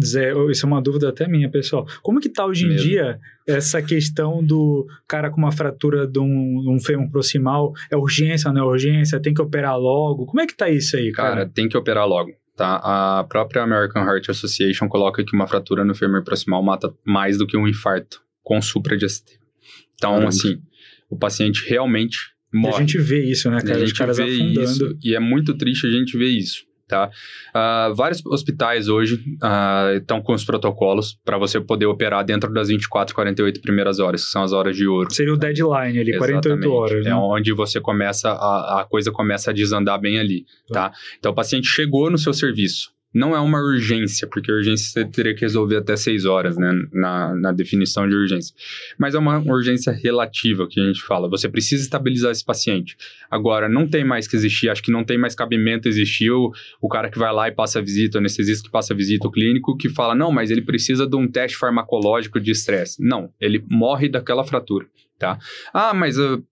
Zé, isso é uma dúvida até minha, pessoal, como que tá hoje em Mesmo? dia essa questão do cara com uma fratura de um, um fêmur proximal, é urgência, não é urgência, tem que operar logo, como é que tá isso aí, cara? Cara, tem que operar logo. Tá? A própria American Heart Association coloca que uma fratura no fêmur proximal mata mais do que um infarto com supra de ST. Então, Caramba. assim, o paciente realmente morre. E a gente vê isso, né, cara? A gente vê afundando. isso e é muito triste a gente ver isso. Tá? Uh, vários hospitais hoje uh, estão com os protocolos para você poder operar dentro das 24, 48 primeiras horas, que são as horas de ouro. Seria o deadline ali, Exatamente. 48 horas. É né? onde você começa, a, a coisa começa a desandar bem ali, tá? tá? Então o paciente chegou no seu serviço, não é uma urgência, porque urgência você teria que resolver até seis horas, né, na, na definição de urgência. Mas é uma urgência relativa que a gente fala. Você precisa estabilizar esse paciente. Agora, não tem mais que existir, acho que não tem mais cabimento existir o, o cara que vai lá e passa a visita, o anestesista que passa a visita, o clínico que fala, não, mas ele precisa de um teste farmacológico de estresse. Não, ele morre daquela fratura, tá? Ah, mas uh,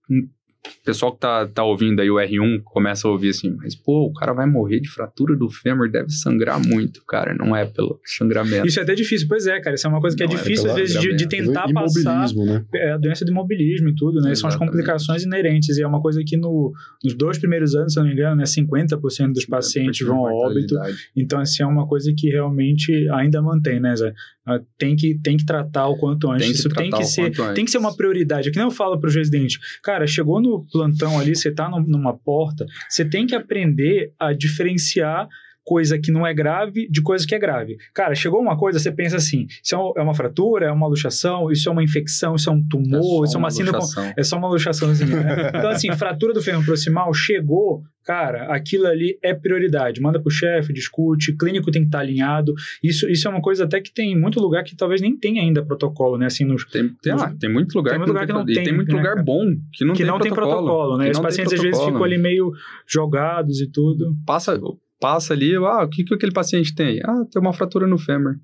o pessoal que tá, tá ouvindo aí o R1 começa a ouvir assim, mas pô, o cara vai morrer de fratura do fêmur, deve sangrar muito, cara, não é pelo sangramento. Isso é até difícil, pois é, cara, isso é uma coisa que é não é difícil às vezes de, de, tentar passar. Né? É a doença de imobilismo e tudo, né? Exatamente. São as complicações inerentes e é uma coisa que no, nos dois primeiros anos, se não me engano, né, 50% dos pacientes vão a óbito. Então, assim, é uma coisa que realmente ainda mantém, né, Zé? Ah, tem que, tem que tratar o quanto antes. Tem Isso tem que, ser, tem que ser uma prioridade. É que nem eu falo para os residentes, cara, chegou no plantão ali, você está numa porta, você tem que aprender a diferenciar coisa que não é grave de coisa que é grave. Cara, chegou uma coisa, você pensa assim: isso é uma fratura, é uma luxação, isso é uma infecção, isso é um tumor, é isso é uma, uma síndrome. É só uma luxaçãozinha. Né? então, assim, fratura do fêmur proximal chegou, cara, aquilo ali é prioridade. Manda pro chefe, discute, clínico tem que estar tá alinhado. Isso, isso é uma coisa até que tem muito lugar que talvez nem tenha ainda protocolo, né? Assim, nos, tem, tem, nos, ah, tem muito lugar, tem muito lugar que não, tem, tem, tem muito né, lugar cara? bom que não, que tem, não protocolo, tem protocolo, né? Os pacientes às vezes ficam ali meio jogados e tudo. Passa, passa ali, ah, o que, que aquele paciente tem? Ah, tem uma fratura no fêmur.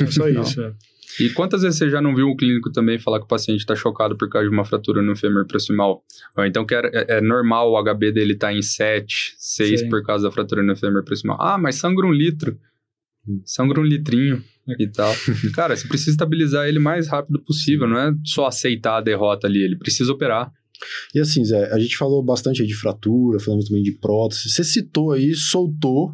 É só isso, é. E quantas vezes você já não viu um clínico também falar que o paciente está chocado por causa de uma fratura no fêmur proximal? Ou então que é, é normal o HB dele estar tá em 7, 6 Sim. por causa da fratura no fêmur proximal. Ah, mas sangra um litro. Sangra um litrinho e tal. Cara, você precisa estabilizar ele o mais rápido possível, não é só aceitar a derrota ali, ele precisa operar. E assim, Zé, a gente falou bastante aí de fratura, falamos também de prótese. Você citou aí, soltou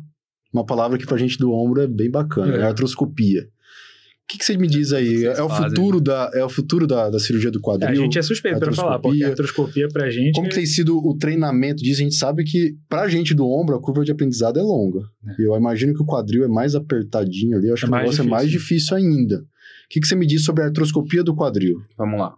uma palavra que pra gente do ombro é bem bacana, é, é artroscopia. O que, que você me diz aí? É o, futuro da, é o futuro da, da cirurgia do quadril? É, a gente é suspeito para falar, porque a artroscopia pra gente... Como é... tem sido o treinamento disso? A gente sabe que pra gente do ombro, a curva de aprendizado é longa. É. Eu imagino que o quadril é mais apertadinho ali, eu acho é que o negócio difícil. é mais difícil ainda. O que, que você me diz sobre a artroscopia do quadril? Vamos lá.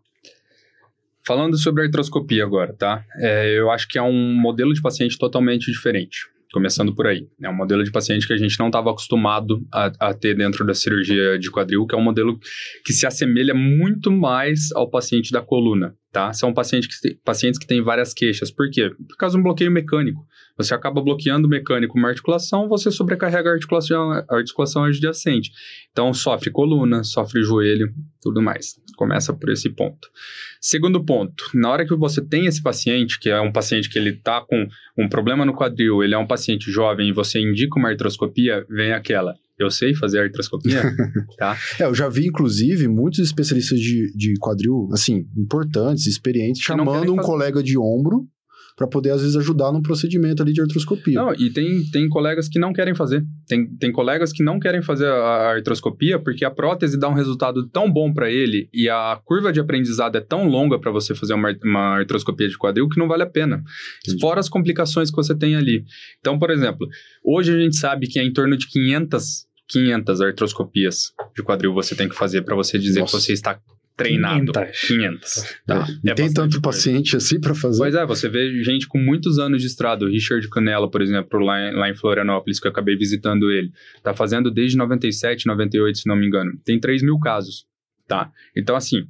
Falando sobre a artroscopia agora, tá? É, eu acho que é um modelo de paciente totalmente diferente. Começando por aí. É um modelo de paciente que a gente não estava acostumado a, a, ter dentro da cirurgia de quadril, que é um modelo que se assemelha muito mais ao paciente da coluna, tá? São pacientes que, pacientes que têm várias queixas. Por quê? Por causa de um bloqueio mecânico. Você acaba bloqueando o mecânico uma articulação, você sobrecarrega a articulação, a articulação adjacente. Então, sofre coluna, sofre joelho, tudo mais. Começa por esse ponto. Segundo ponto, na hora que você tem esse paciente, que é um paciente que ele está com um problema no quadril, ele é um paciente jovem e você indica uma artroscopia, vem aquela. Eu sei fazer artroscopia, tá? É, eu já vi, inclusive, muitos especialistas de, de quadril, assim, importantes, experientes, chamando um colega de ombro para poder, às vezes, ajudar no procedimento ali de artroscopia. Não, e tem, tem colegas que não querem fazer. Tem, tem colegas que não querem fazer a artroscopia porque a prótese dá um resultado tão bom para ele e a curva de aprendizado é tão longa para você fazer uma, uma artroscopia de quadril que não vale a pena. Entendi. Fora as complicações que você tem ali. Então, por exemplo, hoje a gente sabe que é em torno de 500 500 artroscopias de quadril você tem que fazer para você dizer Nossa. que você está treinado. 500. 500. Tá. É, é tem tanto paciente assim para fazer? Pois é, você vê gente com muitos anos de estrada. O Richard Canella, por exemplo, lá em, lá em Florianópolis, que eu acabei visitando ele, tá fazendo desde 97, 98, se não me engano. Tem 3 mil casos. Tá. Então, assim,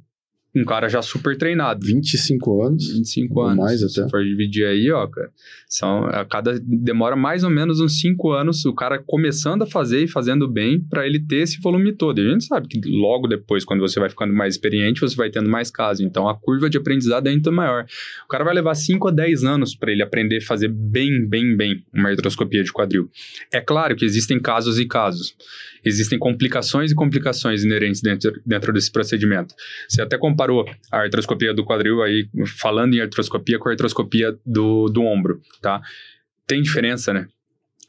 um cara já super treinado. 25 anos? 25 anos. mais até. Se for dividir aí, ó, cara, são, a cada, demora mais ou menos uns 5 anos o cara começando a fazer e fazendo bem para ele ter esse volume todo. E a gente sabe que logo depois, quando você vai ficando mais experiente, você vai tendo mais casos. Então, a curva de aprendizado é ainda maior. O cara vai levar 5 a 10 anos para ele aprender a fazer bem, bem, bem uma artroscopia de quadril. É claro que existem casos e casos. Existem complicações e complicações inerentes dentro, dentro desse procedimento. Você até comparou a artroscopia do quadril aí, falando em artroscopia, com a artroscopia do, do ombro, tá? Tem diferença, né?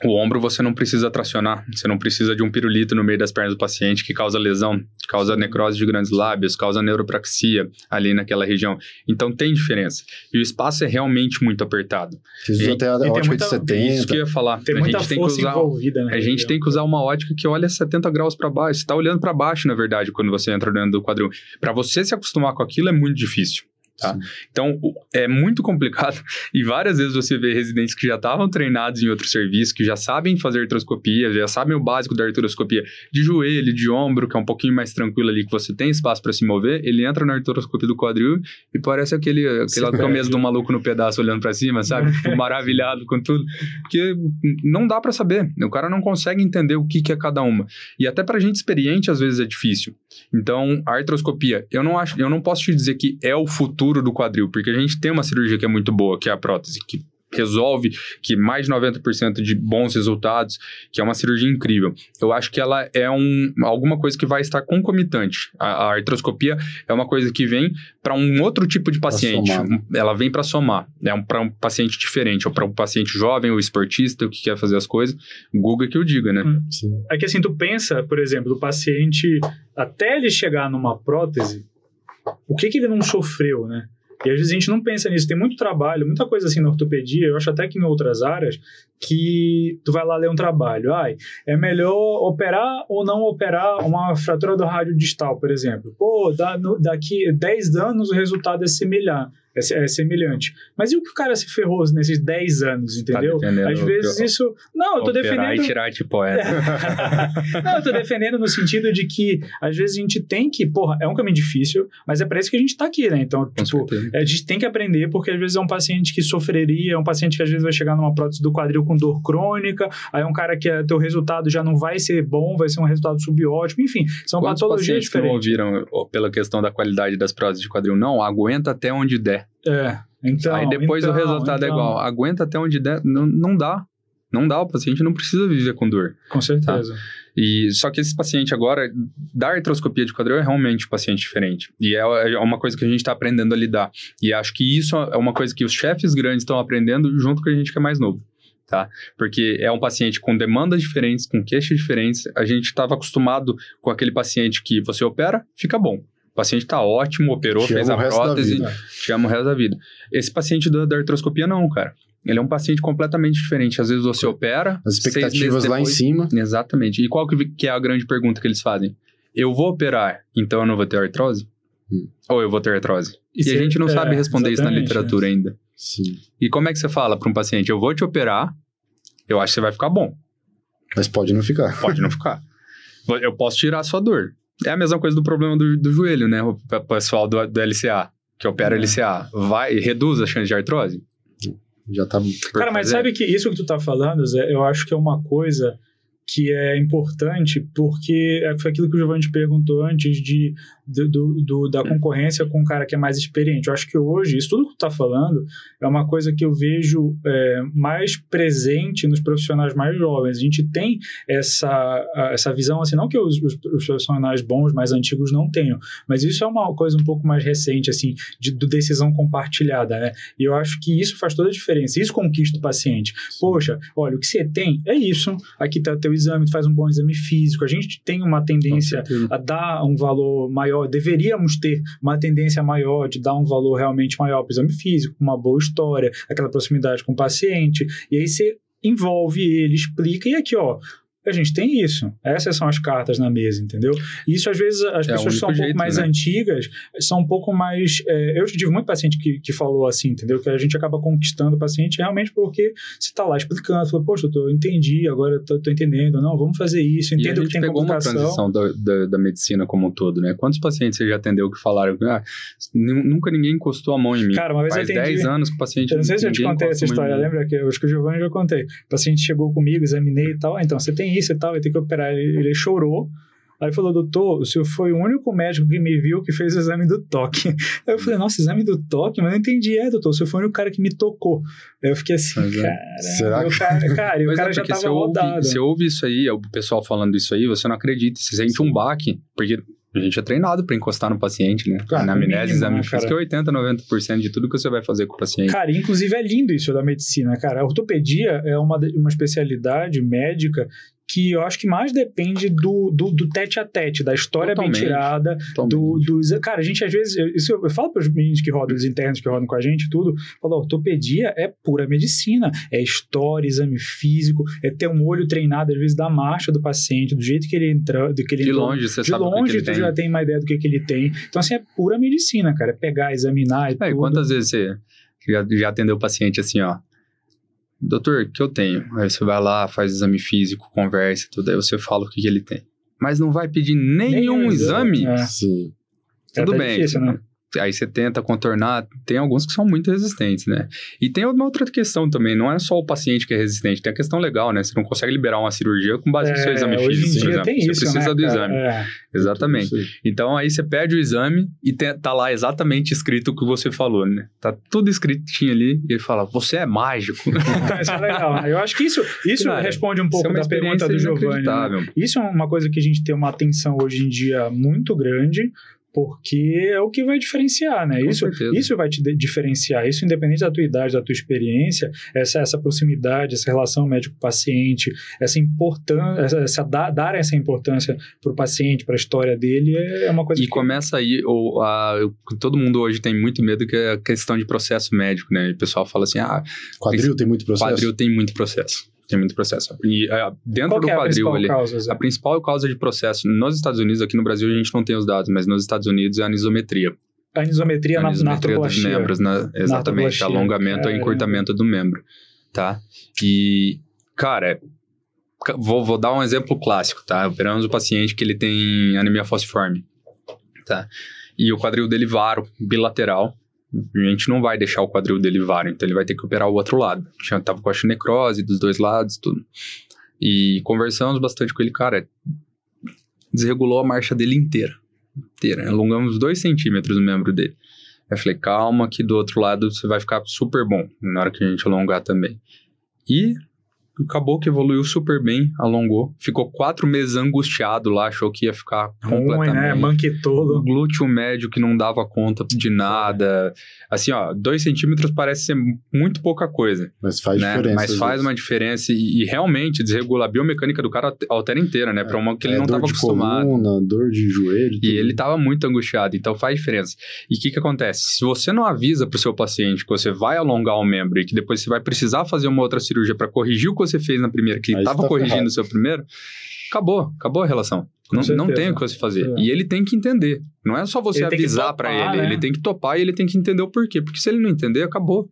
O ombro você não precisa tracionar, você não precisa de um pirulito no meio das pernas do paciente que causa lesão, causa necrose de grandes lábios, causa neuropraxia ali naquela região. Então tem diferença. E o espaço é realmente muito apertado. Fiz até a ótica muita, de 70. É isso que eu ia falar. Tem a muita gente tem que usar, envolvida, né? A gente tem que usar uma ótica que olha 70 graus para baixo. Você está olhando para baixo, na verdade, quando você entra dentro do quadril. Para você se acostumar com aquilo é muito difícil. Tá? Então, é muito complicado e várias vezes você vê residentes que já estavam treinados em outro serviço, que já sabem fazer artroscopia, já sabem o básico da artroscopia de joelho, de ombro, que é um pouquinho mais tranquilo ali, que você tem espaço para se mover, ele entra na artroscopia do quadril e parece aquele, aquela começo do maluco no pedaço olhando para cima, sabe? Tipo, maravilhado com tudo. Porque não dá para saber, o cara não consegue entender o que, que é cada uma. E até pra gente experiente, às vezes é difícil. Então, a artroscopia, eu não acho, eu não posso te dizer que é o futuro do quadril, porque a gente tem uma cirurgia que é muito boa, que é a prótese, que resolve que mais de 90% de bons resultados, que é uma cirurgia incrível. Eu acho que ela é um, alguma coisa que vai estar concomitante. A, a artroscopia é uma coisa que vem para um outro tipo de paciente. Ela vem para somar. É um, para um paciente diferente, ou para um paciente jovem, ou esportista, que quer fazer as coisas. Google que eu diga, né? Hum. É que assim, tu pensa, por exemplo, o paciente, até ele chegar numa prótese, o que, que ele não sofreu, né? E às vezes a gente não pensa nisso. Tem muito trabalho, muita coisa assim na ortopedia, eu acho até que em outras áreas, que tu vai lá ler um trabalho. Ai, é melhor operar ou não operar uma fratura do rádio distal, por exemplo. Pô, daqui 10 anos o resultado é similar é, é, semelhante. Mas e o que o cara se ferrou nesses 10 anos, tá entendeu? Tá Às vezes isso. Não, eu tô defendendo. E tirar tipo é. não, eu tô defendendo no sentido de que às vezes a gente tem que, porra, é um caminho difícil, mas é para isso que a gente tá aqui, né? Então, tipo, a gente tem que aprender, porque às vezes é um paciente que sofreria, é um paciente que às vezes vai chegar numa prótese do quadril com dor crônica, aí é um cara que é, teu resultado já não vai ser bom, vai ser um resultado subótimo, enfim, são Quantos patologias diferentes. não ouviram pela questão da qualidade das próteses de quadril? Não, aguenta até onde der. É. Então, Aí depois então, o resultado é então... é igual. Aguenta até onde der. Não, não dá. Não dá, o paciente não precisa viver com dor. Com certeza. Tá? E só que esse paciente agora, da artroscopia de quadril é realmente um paciente diferente. E é, é uma coisa que a gente está aprendendo a lidar. E acho que isso é uma coisa que os chefes grandes estão aprendendo junto com a gente que é mais novo. Tá? Porque é um paciente com demandas diferentes, com queixas diferentes. A gente estava acostumado com aquele paciente que você opera, fica bom. O paciente está ótimo, operou, te fez a prótese, te ama o resto da vida. Esse paciente da, da, artroscopia, não, cara. Ele é um paciente completamente diferente. Às vezes você opera. As expectativas lá depois, em cima. Exatamente. E qual que, que, é a grande pergunta que eles fazem? Eu vou operar, então eu não vou ter artrose? Hum. Ou eu vou ter artrose? e a gente não é, sabe responder isso na literatura é. ainda. Sim. E como é que você fala para um paciente? Eu vou te operar, eu acho que você vai ficar bom. Mas pode não ficar. Pode não ficar. Eu posso tirar a sua dor. É a mesma coisa do problema do, do joelho, né? O pessoal do, do LCA, que opera é. LCA, vai reduz a chance de artrose? Já tá. Cara, mas sabe que isso que tu tá falando, Zé, eu acho que é uma coisa que é importante porque é, foi aquilo que o Giovanni te perguntou antes de do, do, da concorrência com um cara que é mais experiente. Eu acho que hoje, isso tudo que tu está falando é uma coisa que eu vejo é, mais presente nos profissionais mais jovens. A gente tem essa, essa visão, assim, não que os, os, os, profissionais bons, mais antigos, não tenham, mas isso é uma coisa um pouco mais recente, assim, de, de decisão compartilhada, né? E eu acho que isso faz toda a diferença. Isso conquista o paciente. Poxa, olha, o que você tem é isso. Aqui está teu exame, tu faz um bom exame físico. A gente tem uma tendência a dar um valor maior maior, deveríamos ter uma tendência maior de dar um valor realmente maior para o exame físico, uma boa história, aquela proximidade com o paciente, e aí você envolve ele, explica, e aqui, ó, a gente tem isso. Essas são as cartas na mesa, entendeu? Isso, às vezes, as é pessoas que são um pouco jeito, mais né? antigas são um pouco mais. É, eu tive muito paciente que, que falou assim, entendeu? Que a gente acaba conquistando o paciente realmente porque você está lá explicando, falou, poxa, eu entendi, agora eu tô, entendendo, não, vamos fazer isso, entendo que tem pegou complicação. uma transição da, da, da, medicina como um todo, né? Quantos pacientes você já atendeu que falaram, ah, nunca ninguém encostou a mão em mim? Cara, uma vez Faz eu atendi... 10 anos que o paciente. Eu não sei se eu te contei essa história, lembra? Que eu acho que o Giovanni já contei. O paciente chegou comigo, examinei e tal, ah, então você tem isso e tal, vai ter que operar. Ele, ele chorou. Aí falou, doutor, o senhor foi o único médico que me viu que fez o exame do toque. Aí eu falei, nossa, exame do toque? Mas não entendi. É, doutor, o senhor foi o único cara que me tocou. Aí eu fiquei assim, Mas, cara... Será que... Cara, cara, e o cara é já tava você rodado. Ouve, você ouve isso aí, o pessoal falando isso aí, você não acredita. Você sente um baque, porque a gente é treinado para encostar no paciente, né? Cara, Na amnésia, exame físico é 80, 90% de tudo que você vai fazer com o paciente. Cara, inclusive é lindo isso da medicina, cara. A ortopedia é uma, uma especialidade médica que eu acho que mais depende do, do, do tete a tete, da história Totalmente. bem tirada, do, dos... Cara, a gente às vezes... Isso eu, eu falo para os meninos que rodam, os internos que rodam com a gente tudo, falo, ortopedia é pura medicina, é história, exame físico, é ter um olho treinado, às vezes, da marcha do paciente, do jeito que ele entra... Do que ele de longe você de sabe longe, que ele tu já tem uma ideia do que, que ele tem. Então, assim, é pura medicina, cara, é pegar, examinar e é, tudo. quantas vezes você já, já atendeu o paciente assim, ó, doutor, o que eu tenho? Aí você vai lá, faz exame físico, conversa, tudo, aí você fala o que, que ele tem. Mas não vai pedir nenhum, nenhum exame? É. Sim. Tudo é bem. Difícil, né? Aí você tenta contornar, tem alguns que são muito resistentes, né? E tem uma outra questão também, não é só o paciente que é resistente, tem a questão legal, né? Você não consegue liberar uma cirurgia com base é, no seu exame hoje físico, em dia Tem você isso, precisa né, do exame. É. Exatamente. Então aí você pede o exame e tem, tá lá exatamente escrito o que você falou, né? Tá tudo escritinho ali e ele fala, você é mágico. isso é legal. Eu acho que isso, isso Cara, responde um pouco é da pergunta do Giovanni. Né? Isso é uma coisa que a gente tem uma atenção hoje em dia muito grande, porque é o que vai diferenciar, né? Com isso, certeza. isso vai te diferenciar. Isso, independente da tua idade, da tua experiência, essa, essa proximidade, essa relação médico-paciente, essa importância, essa, essa da- dar essa importância para o paciente, para a história dele, é uma coisa E que começa aí, ou, a, todo mundo hoje tem muito medo que é a questão de processo médico, né? E o pessoal fala assim, ah, Quadril tem muito processo? quadril tem muito processo. Tem muito processo. E é, dentro Qual do é a quadril principal ali, causa, a principal causa de processo nos Estados Unidos, aqui no Brasil a gente não tem os dados, mas nos Estados Unidos é a anisometria. A anisometria, a na, na anisometria dos membros, né? Exatamente, alongamento Caramba. encurtamento do membro, tá? E, cara, ca- vou, vou dar um exemplo clássico, tá? Operamos o paciente que ele tem anemia falciforme, tá? E o quadril dele varo, bilateral, a gente não vai deixar o quadril dele varo, então ele vai ter que operar o outro lado. Tinha, tava com a necrose dos dois lados, tudo. E conversamos bastante com ele, cara, desregulou a marcha dele inteira. Inteira. Alongamos dois centímetros o membro dele. Eu falei, calma, que do outro lado você vai ficar super bom na hora que a gente alongar também. E acabou que evoluiu super bem, alongou. Ficou quatro meses angustiado lá, achou que ia ficar Ruim, completamente né? o Manquetolo. glúteo médio que não dava conta de nada. Assim, ó, dois centímetros parece ser muito pouca coisa, Mas faz né? diferença. Mas faz uma diferença e, e realmente desregula a biomecânica do cara altera inteira, né? Pra uma que ele É, não dor tava de acostumado. coluna, dor de joelho. E ele tava muito angustiado, então faz diferença. E o que que acontece? Se você não avisa pro seu paciente que você vai alongar o membro e que depois você vai precisar fazer uma outra cirurgia para corrigir o você fez na primeira, que Aí tava você tá corrigindo o seu primeiro, acabou, acabou a relação. Com Não, não certeza. tem o que você fazer. É. E ele tem que entender. Não é só você Ele avisar para ele, né? ele tem que topar e ele tem que entender o porquê. Porque se ele não entender, acabou.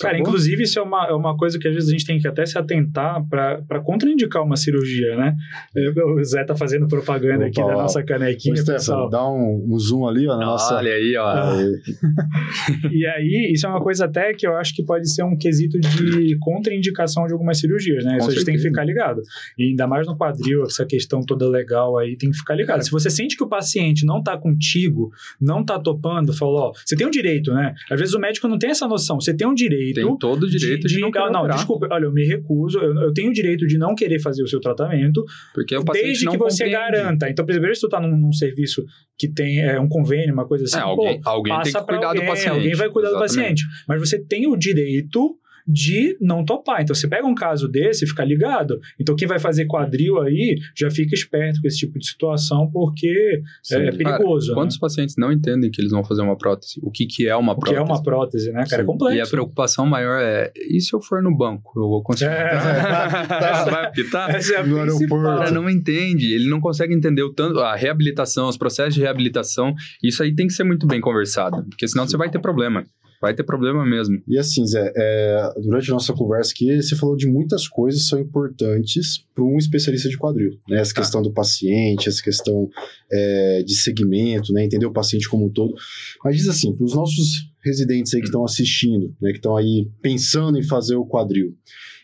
Cara, Acabou. inclusive isso é uma, é uma coisa que às vezes a gente tem que até se atentar para contraindicar uma cirurgia, né? Eu- O Zé tá fazendo propaganda aqui Opa, da ó. nossa Ô, canequinha, Stefano, pessoal. dá um, um zoom ali, ó, na nossa... Olha aí, ó. Ah, É, E aí, isso é uma coisa até que eu acho que pode ser um quesito de contraindicação de algumas cirurgias, né? Com Isso a gente tem que certeza. ficar ligado. E ainda mais no quadril, essa questão toda legal aí, tem que ficar ligado. Se você sente que o paciente não tá contigo, não tá topando, falou, ó, você tem um direito, né? Às vezes o médico não tem essa noção. Você tem um direito Tem todo o direito de, não querer ah, não, operar, desculpa, olha, eu me recuso, eu, eu tenho o direito de não querer fazer o seu tratamento, Porque o paciente desde não que você compreende. garanta. Então, por exemplo, se tu tá num, num serviço que tem é, um convênio, uma coisa assim, É, alguém, pô, alguém tem passa que pra cuidar alguém, do paciente. alguém vai cuidar Exatamente. do paciente. Mas você tem o direito de não topar. Então, você pega um caso desse, fica ligado. Então, quem vai fazer quadril aí, já fica esperto com esse tipo de situação, porque sim. é, perigoso. né? Quantos pacientes não entendem que eles vão fazer uma prótese? O que, que é uma O que prótese? é uma prótese, né, cara? É Sim. complexo. E a preocupação maior é, e se eu for no banco? Eu vou conseguir. É. Vai apitar? Essa é a No principal. O aeroporto. cara não entende, ele não consegue entender o tanto, a reabilitação, os processos de reabilitação. Isso aí tem que ser muito bem conversado, porque senão você vai ter problema. Vai ter problema mesmo. E assim, Zé, é, durante a nossa conversa aqui, você falou de muitas coisas que são importantes para um especialista de quadril. Né? Essa Tá. questão do paciente, essa questão é, de segmento, né? entender o paciente como um todo. Mas diz assim, para os nossos residentes aí que estão assistindo, né? que estão aí pensando em fazer o quadril, o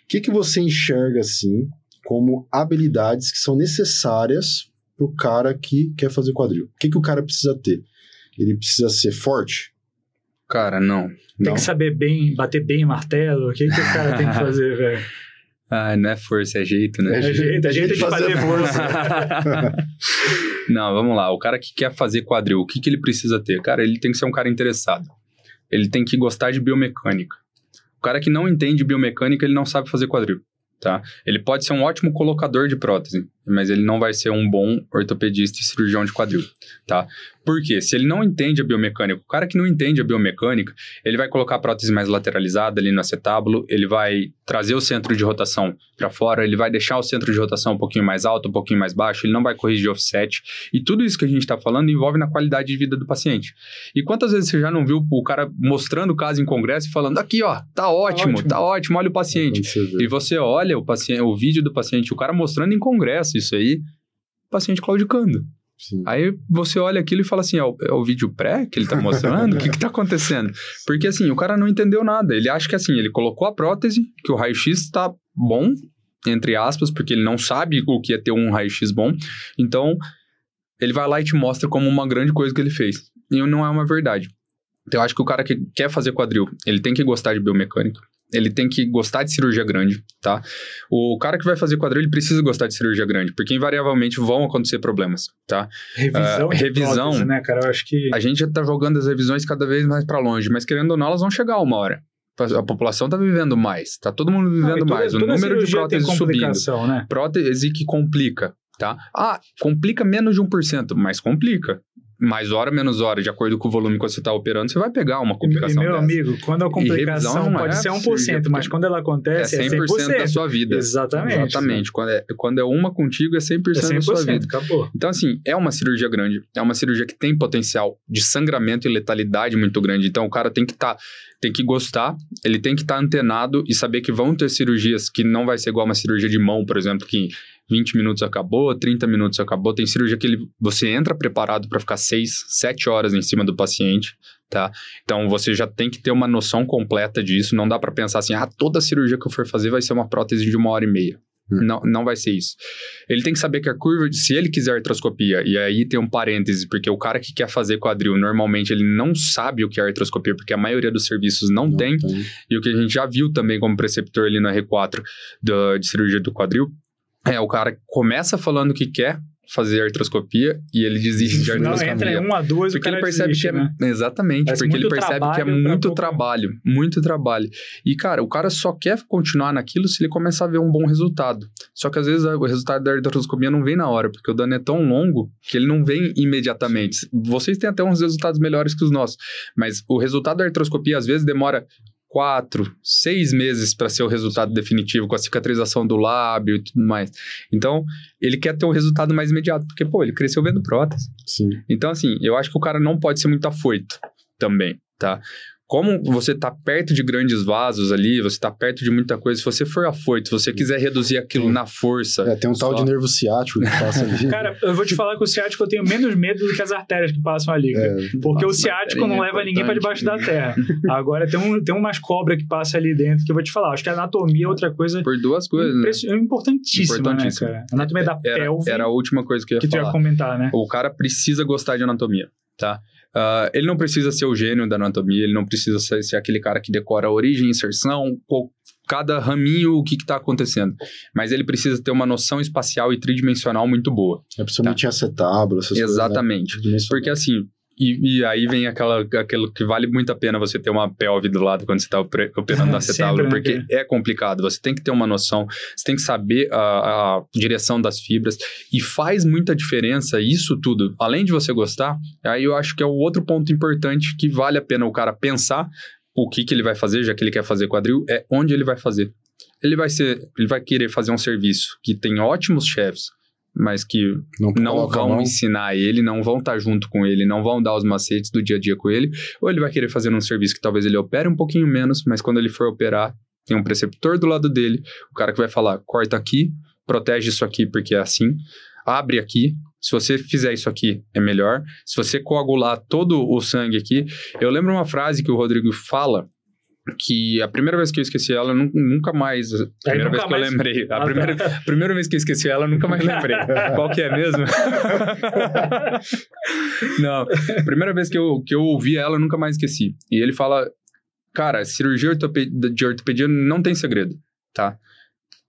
que, que você enxerga assim como habilidades que são necessárias para o cara que quer fazer quadril? O que, que o cara precisa ter? Ele precisa ser forte? Cara, não. Tem não. que saber bem, bater bem martelo. O que, que o cara tem que fazer, velho? Ah, não é força, é jeito, né? É jeito, é jeito de fazer força. não, vamos lá. O cara que quer fazer quadril, o que, que ele precisa ter? Cara, ele tem que ser um cara interessado. Ele tem que gostar de biomecânica. O cara que não entende biomecânica, ele não sabe fazer quadril, tá? Ele pode ser um ótimo colocador de prótese, mas ele não vai ser um bom ortopedista e cirurgião de quadril, tá? Por quê? Se ele não entende a biomecânica, o cara que não entende a biomecânica, ele vai colocar a prótese mais lateralizada ali no acetábulo, ele vai trazer o centro de rotação para fora, ele vai deixar o centro de rotação um pouquinho mais alto, um pouquinho mais baixo, ele não vai corrigir offset. E tudo isso que a gente está falando envolve na qualidade de vida do paciente. E quantas vezes você já não viu o cara mostrando o caso em congresso e falando: aqui, ó, tá ótimo, ótimo. tá ótimo, olha o paciente. E você olha o, paciente, o vídeo do paciente, o cara mostrando em congresso isso aí, o paciente claudicando. Sim. Aí você olha aquilo e fala assim: é o, é o vídeo pré que ele tá mostrando? O que que tá acontecendo? Porque assim, o cara não entendeu nada. Ele acha que assim, ele colocou a prótese, que o raio-x tá bom, entre aspas, porque ele não sabe o que é ter um raio-x bom. Então, ele vai lá e te mostra como uma grande coisa que ele fez. E não é uma verdade. Então, eu acho que o cara que quer fazer quadril, ele tem que gostar de biomecânica. Ele tem que gostar de cirurgia grande, tá? O cara que vai fazer quadril, ele precisa gostar de cirurgia grande, porque invariavelmente vão acontecer problemas, tá? Revisão, Uh, revisão- prótese, né, cara? Eu acho que. A gente já tá jogando as revisões cada vez mais para longe, mas querendo ou não, elas vão chegar uma hora. A população tá vivendo mais, tá todo mundo Não, vivendo toda- mais, o número de próteses subindo. né? Prótese que complica, tá? Ah, complica menos de 1%, mas complica. Mais hora, menos hora, de acordo com o volume que você tá operando, você vai pegar uma E, e complicação meu dessa. amigo, quando a complicação não pode é ser 1%, cirurgia mas quando ela É acontece é 100%, 100%. da sua vida. Exatamente. Exatamente. Quando é, quando é uma contigo, é 100%, É 100%, da sua vida. acabou. Então, assim, é uma cirurgia grande. É uma cirurgia que tem potencial de sangramento e letalidade muito grande. Então, o cara tem que estar, tem que gostar, ele tem que estar antenado e saber que vão ter cirurgias que não vai ser igual uma cirurgia de mão, por exemplo, que 20 minutos acabou, 30 minutos acabou. Tem cirurgia que ele, você entra preparado para ficar 6, 7 horas em cima do paciente, tá? Então, você já tem que ter uma noção completa disso. Não dá para pensar assim, ah, toda cirurgia que eu for fazer vai ser uma prótese de uma hora e meia. Hum. Não, não vai ser isso. Ele tem que saber que a curva, se ele quiser artroscopia, e aí tem um parêntese, porque o cara que quer fazer quadril, normalmente ele não sabe o que é artroscopia, porque a maioria dos serviços não, tem, e o que a gente já viu também como preceptor ali na R4 da- de cirurgia do quadril, é o cara começa falando que quer fazer artroscopia e ele desiste de Não, artroscopia. entra em um a duas, o Porque ele percebe desiste, que é. né? Exatamente, Parece porque ele percebe que é muito trabalho, muito trabalho. E, cara, o cara só quer continuar naquilo se ele começar a ver um bom resultado. Só que às vezes o resultado da artroscopia não vem na hora, porque o dano é tão longo que ele não vem imediatamente. Vocês têm até uns resultados melhores que os nossos, mas o resultado da artroscopia às vezes demora quatro, seis meses para ser o resultado definitivo, com a cicatrização do lábio e tudo mais. Então, ele quer ter um resultado mais imediato, porque, pô, ele cresceu vendo prótese. Sim. Então, assim, eu acho que o cara não pode ser muito afoito também, tá? Como você tá perto de grandes vasos ali, você tá perto de muita coisa, se você for afoito, se você quiser reduzir aquilo Sim. na força. É, tem um tal só- de nervo ciático que passa ali. Cara, eu vou te falar que o ciático eu tenho menos medo do que as artérias que passam ali. cara. É, Porque o ciático não é leva ninguém pra debaixo da terra. Agora tem, um, tem umas cobras que passam ali dentro que eu vou te falar. Acho que a anatomia é outra coisa Por duas coisas, né? impressi- importantíssima, Importantíssima. né, cara? A anatomia da Era, pelve, era a última coisa que eu ia que tu ia falar. comentar, né? O cara precisa gostar de anatomia, tá? Ah, ele não precisa ser o gênio da anatomia, ele não precisa ser, ser aquele cara que decora a origem, inserção, qual- cada raminho, o que está acontecendo. Mas ele precisa ter uma noção espacial e tridimensional muito boa. é principalmente acetábulo, essas Exatamente. coisas. Né? Porque assim, e, e aí vem aquela, aquilo que vale muito a pena você ter uma pelve do lado quando você está operando no acetábulo, né, porque é complicado. Você tem que ter uma noção, você tem que saber a, a direção das fibras e faz muita diferença isso tudo. Além de você gostar, aí eu acho que é o outro ponto importante que vale a pena o cara pensar o que, que ele vai fazer, já que ele quer fazer quadril, é onde ele vai fazer. Ele vai ser, ele vai querer fazer um serviço que tem ótimos chefes, mas que Não, não vão ensinar ele, não vão estar junto com ele, não vão dar os macetes do dia a dia com ele, ou ele vai querer fazer um serviço que talvez ele opere um pouquinho menos, mas quando ele for operar, tem um preceptor do lado dele, o cara que vai falar, corta aqui, protege isso aqui porque é assim, abre aqui, se você fizer isso aqui é melhor, se você coagular todo o sangue aqui, eu lembro uma frase que o Rodrigo fala, que a primeira vez que eu esqueci ela, nu- nunca mais. A primeira nunca vez que mais- eu lembrei. A primeira, tá. primeira vez que eu esqueci ela, eu nunca mais lembrei. Qual que é mesmo? Não, primeira vez que eu, que eu ouvi ela, eu nunca mais esqueci. E ele fala, cara, cirurgia de ortopedia não tem segredo, tá?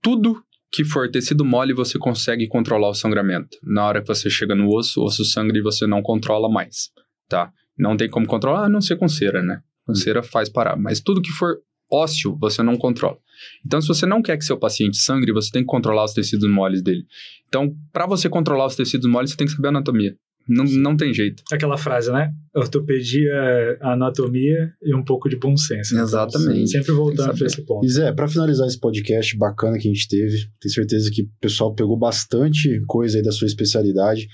Tudo que for tecido mole, você consegue controlar o sangramento. Na hora que você chega no osso, o osso sangra e você não controla mais, tá? Não tem como controlar, a não ser com cera, né? Com cera faz parar. Mas tudo que for ósseo, você não controla. Então, se você não quer que seu paciente sangre, você tem que controlar os tecidos moles dele. Então, para você controlar os tecidos moles, você tem que saber anatomia. Não, não tem jeito. Aquela frase, né? Ortopedia, anatomia e um pouco de bom senso. Então, Exatamente. sempre voltando para esse ponto. E Zé, pra finalizar esse podcast bacana que a gente teve, tenho certeza que o pessoal pegou bastante coisa aí da sua especialidade.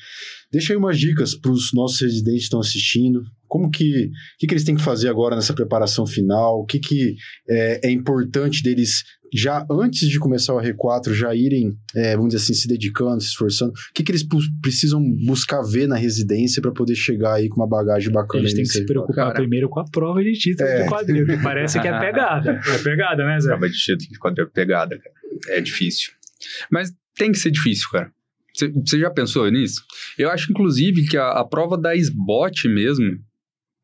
Deixa aí umas dicas para os nossos residentes que estão assistindo. Como que, o que, que eles têm que fazer agora nessa preparação final? O que, que é, é importante deles já antes de começar o R4 já irem, é, vamos dizer assim, se dedicando, se esforçando? O que, que eles precisam buscar ver na residência para poder chegar aí com uma bagagem bacana? Eles têm que se R4? preocupar Cara. primeiro com a prova de título É. de quadril, que parece que é pegada. É pegada, né, Zé? Acaba de título de quadril pegada, cara. É difícil. Mas tem que ser difícil, cara. Você já pensou nisso? Eu acho, inclusive, que a, a prova da SBOT mesmo